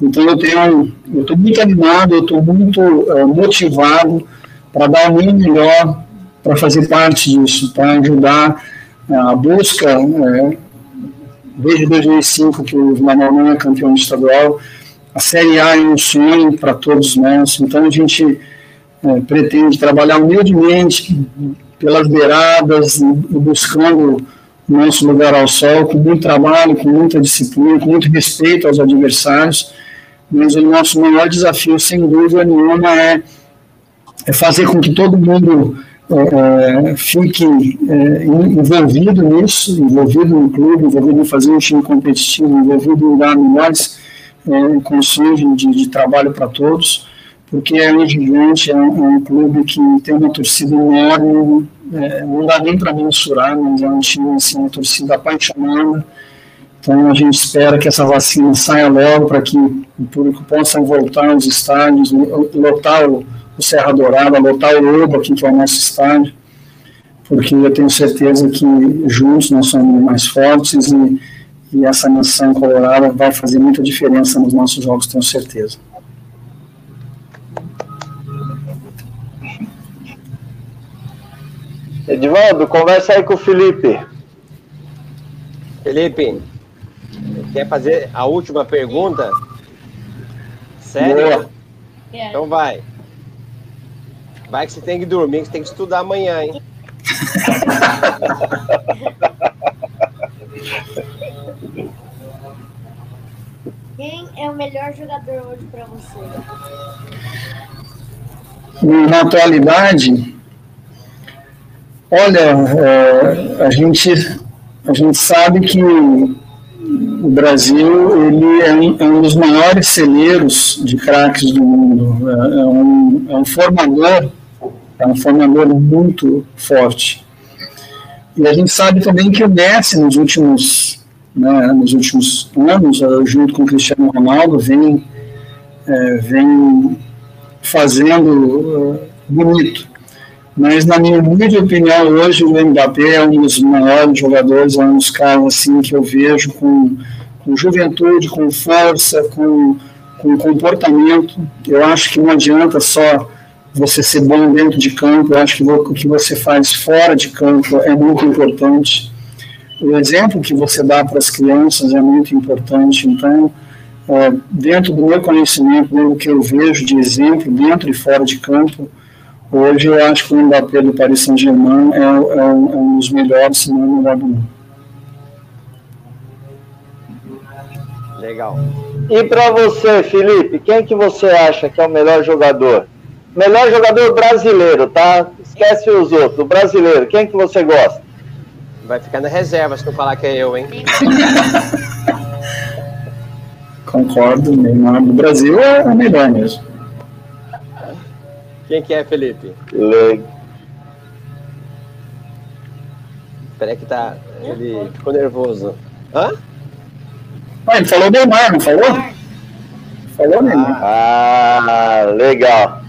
[SPEAKER 3] Então, eu tenho, eu estou muito animado, eu estou muito uh, motivado para dar o meu melhor para fazer parte disso, para ajudar a busca, uh, desde 2005 que o Manuel é campeão estadual, a Série A é um sonho para todos nós, então a gente é, pretende trabalhar humildemente pelas beiradas buscando o nosso lugar ao sol, com muito trabalho, com muita disciplina, com muito respeito aos adversários, mas o nosso maior desafio, sem dúvida nenhuma, é, é fazer com que todo mundo é, é fique é, envolvido nisso, envolvido no clube, envolvido em fazer um time competitivo, envolvido em dar melhores é, condições de, de trabalho para todos, porque é um gigante, é um, é um, clube que tem uma torcida enorme, não dá nem para mensurar, mas é um time, assim, uma torcida apaixonada. Então a gente espera que essa vacina saia logo para que o público possa voltar aos estádios, lotar o, o Serra Dourada, lotar o Lobo aqui, que é o nosso estádio, porque eu tenho certeza que juntos nós somos mais fortes e e essa nação colorada vai fazer muita diferença nos nossos jogos, tenho certeza.
[SPEAKER 1] Edivaldo, conversa aí com o Felipe.
[SPEAKER 2] Felipe, quer fazer a última pergunta? Sério? Boa. Então vai. Vai que você tem que dormir, que você tem que estudar amanhã, hein?
[SPEAKER 4] Quem é o melhor jogador hoje para você?
[SPEAKER 3] Na atualidade, olha, é, a, gente, a gente sabe que o Brasil ele é um, é um dos maiores celeiros de craques do mundo. É, é, um, é um formador, é um formador muito forte. E a gente sabe também que o Messi, nos últimos né, nos últimos anos, junto com o Cristiano Ronaldo, vem, é, vem fazendo uh, bonito. Mas, na minha humilde opinião, hoje o Mbappé é um dos maiores jogadores, é um dos caras assim, que eu vejo com, com juventude, com força, com, com comportamento. Eu acho que não adianta só você ser bom dentro de campo, eu acho que o que você faz fora de campo é muito importante o exemplo que você dá para as crianças é muito importante. Então, é, dentro do meu conhecimento, do que eu vejo de exemplo, dentro e fora de campo, hoje eu acho que o Mbappé do Paris Saint-Germain é, é, é, um dos melhores, se não o melhor do mundo.
[SPEAKER 2] Legal.
[SPEAKER 1] E para você, Felipe, quem que você acha que é o melhor jogador? Melhor jogador brasileiro, tá? Esquece os outros. O brasileiro, quem que você gosta?
[SPEAKER 2] Vai ficar na reserva se não falar que é eu, hein?
[SPEAKER 3] Concordo, Neymar do Brasil é o melhor mesmo.
[SPEAKER 2] Quem que é, Felipe?
[SPEAKER 1] Legal.
[SPEAKER 2] Peraí que tá. Ele ficou nervoso. Hã?
[SPEAKER 3] Ah, ele falou Neymar, não falou? Falou Neymar.
[SPEAKER 1] Ah, legal.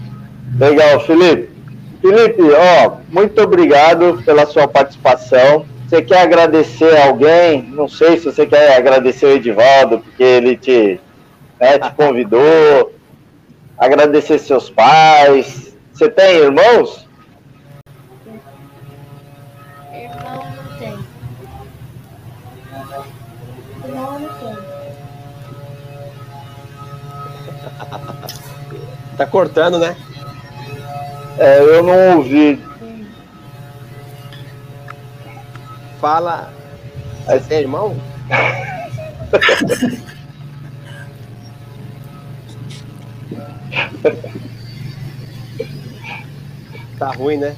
[SPEAKER 1] Legal, Felipe. Felipe, ó, muito obrigado pela sua participação. Você quer agradecer alguém? Não sei se você quer agradecer o Edivaldo, porque ele te, né, te convidou. Agradecer seus pais. Você tem irmãos?
[SPEAKER 4] Irmão não tem. Irmão não tem.
[SPEAKER 2] Tá cortando, né?
[SPEAKER 1] É, eu não ouvi.
[SPEAKER 2] Fala. Você tem irmão? tá ruim, né?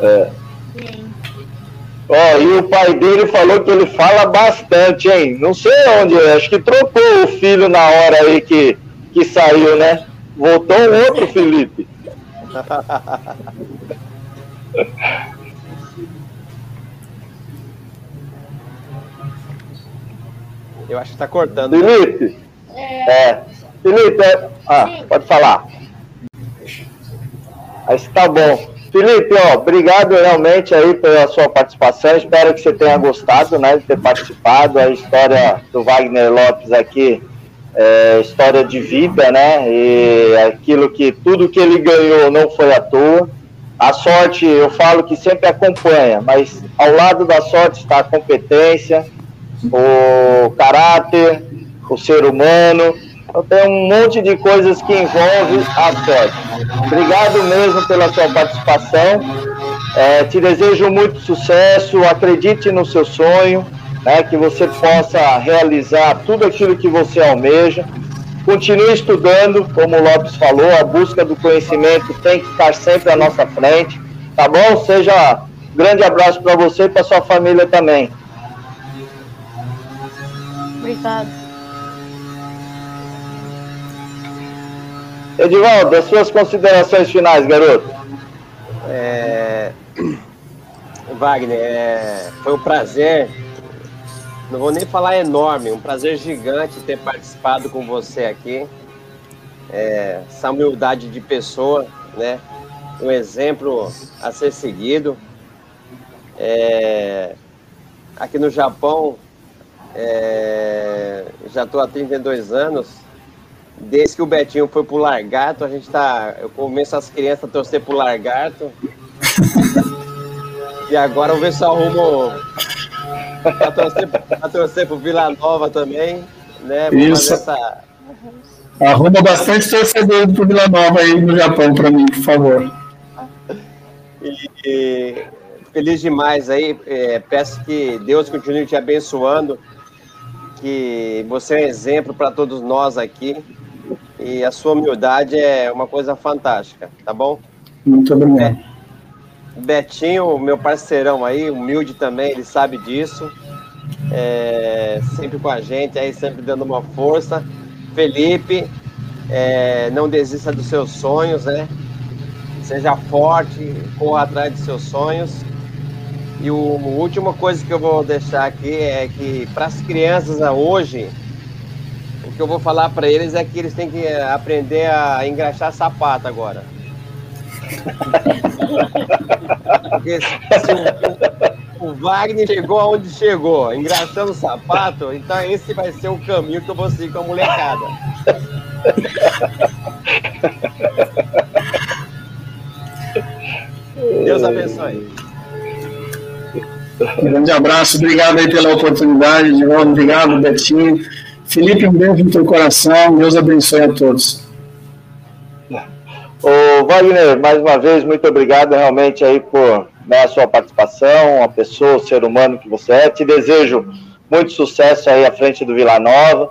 [SPEAKER 1] É. Ó, e o pai dele falou que ele fala bastante, hein? Não sei onde, acho que trocou o filho na hora aí que, que saiu, né? Voltou um outro Felipe.
[SPEAKER 2] Eu acho que tá cortando.
[SPEAKER 1] Felipe? É. Felipe, é... ah, pode falar. Aí tá bom. Felipe, ó, obrigado realmente aí pela sua participação. Espero que você tenha gostado, né, de ter participado. A história do Wagner Lopes aqui é história de vida, né? E aquilo que tudo que ele ganhou não foi à toa. A sorte, eu falo que sempre acompanha, mas ao lado da sorte está a competência, o caráter, o ser humano. Tem um monte de coisas que envolve a sorte. Obrigado mesmo pela sua participação. É, te desejo muito sucesso, acredite no seu sonho, né, que você possa realizar tudo aquilo que você almeja. Continue estudando, como o Lopes falou, a busca do conhecimento tem que estar sempre à nossa frente, tá bom? Seja um grande abraço para você e para sua família também.
[SPEAKER 4] Obrigado.
[SPEAKER 1] Edivaldo, as suas considerações finais, garoto.
[SPEAKER 2] É... Wagner, é... foi um prazer, não vou nem falar enorme, um prazer gigante ter participado com você aqui. É... Essa humildade de pessoa, né? Um exemplo a ser seguido. É... Aqui no Japão, é... já estou há 32 anos Desde que o Betinho foi pro Largato, a gente tá. Eu começo as crianças a torcer pro Largato. e agora eu ver se arrumo a torcer, a torcer pro Vila Nova também. Né?
[SPEAKER 3] Isso. Essa... Arruma bastante torcedor pro Vila Nova aí no Japão para mim, por favor.
[SPEAKER 2] E, e, feliz demais aí. É, peço que Deus continue te abençoando. Que você é um exemplo para todos nós aqui e a sua humildade é uma coisa fantástica, tá bom?
[SPEAKER 3] Muito obrigado.
[SPEAKER 2] Betinho, meu parceirão aí, humilde também, ele sabe disso. É, sempre com a gente, aí sempre dando uma força. Felipe, é, não desista dos seus sonhos, né? Seja forte, corra atrás de seus sonhos. E o, a última coisa que eu vou deixar aqui é que para as crianças hoje, que eu vou falar para eles é que eles têm que aprender a engraxar sapato agora. Porque se, o, o, Wagner chegou aonde chegou, engraxando sapato, então esse vai ser o caminho que eu vou seguir com a molecada. Deus abençoe.
[SPEAKER 3] Um grande abraço, obrigado aí pela oportunidade, de novo, obrigado, Betinho. Felipe, um beijo no teu coração, Deus abençoe a todos.
[SPEAKER 1] Ô, Wagner, mais uma vez, muito obrigado realmente aí por né, a sua participação, a pessoa, o ser humano que você é. Te desejo muito sucesso aí à frente do Vila Nova.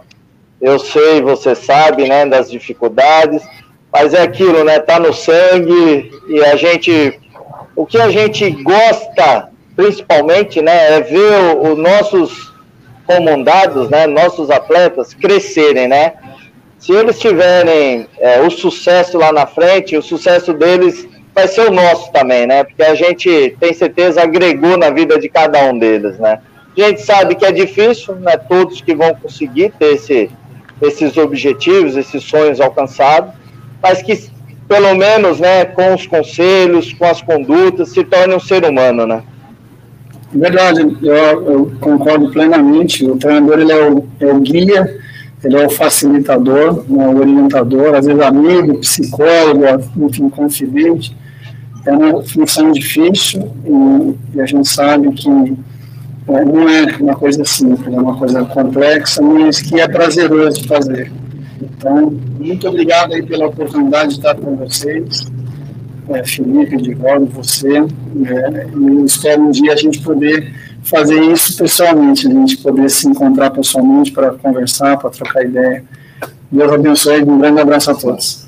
[SPEAKER 1] Eu sei, você sabe, né, das dificuldades, mas é aquilo, né, tá no sangue e a gente, o que a gente gosta, principalmente, né, é ver os nossos comandados, né, nossos atletas crescerem, né. Se eles tiverem é, o sucesso lá na frente, o sucesso deles vai ser o nosso também, né? Porque a gente tem certeza agregou na vida de cada um deles, né? A gente sabe que é difícil, né? Todos que vão conseguir ter esse, esses objetivos, esses sonhos alcançados, mas que pelo menos, né, com os conselhos, com as condutas, se torne um ser humano, né?
[SPEAKER 3] Verdade, eu, eu concordo plenamente. O treinador ele é o, é o guia, ele é o facilitador, né, o orientador, às vezes amigo, psicólogo, enfim, confidente é uma função difícil e, e a gente sabe que é, não é uma coisa simples, é uma coisa complexa, mas que é prazeroso de fazer. Então, muito obrigado aí pela oportunidade de estar com vocês, é, Felipe, Edivaldo, você, é, e espero um dia a gente poder fazer isso pessoalmente, a gente poder se encontrar pessoalmente para conversar, para trocar ideia. Deus abençoe, um grande abraço a todos.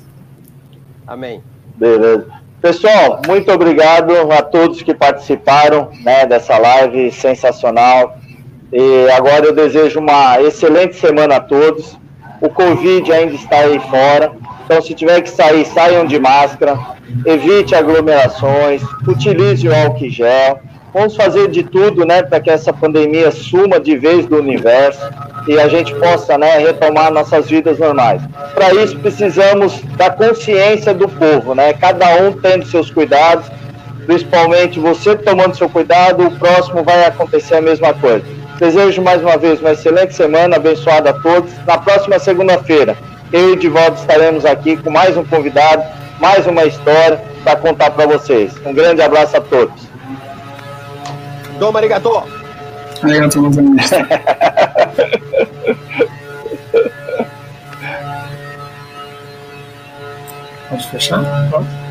[SPEAKER 2] Amém.
[SPEAKER 1] Beleza. Pessoal, muito obrigado a todos que participaram né, dessa live sensacional. E agora eu desejo uma excelente semana a todos. O Covid ainda está aí fora, então se tiver que sair, saiam de máscara, evite aglomerações, utilize o álcool gel. Vamos fazer de tudo né, para que essa pandemia suma de vez do universo e a gente possa né, retomar nossas vidas normais. Para isso, precisamos da consciência do povo, né? cada um tendo seus cuidados, principalmente você tomando seu cuidado, o próximo vai acontecer a mesma coisa. Desejo mais uma vez uma excelente semana, abençoada a todos. Na próxima segunda-feira, eu e o Divaldo estaremos aqui com mais um convidado, mais uma história para contar para vocês. Um grande abraço a todos.
[SPEAKER 2] Dom arigato!
[SPEAKER 3] Arigato. Pode fechar? Pode.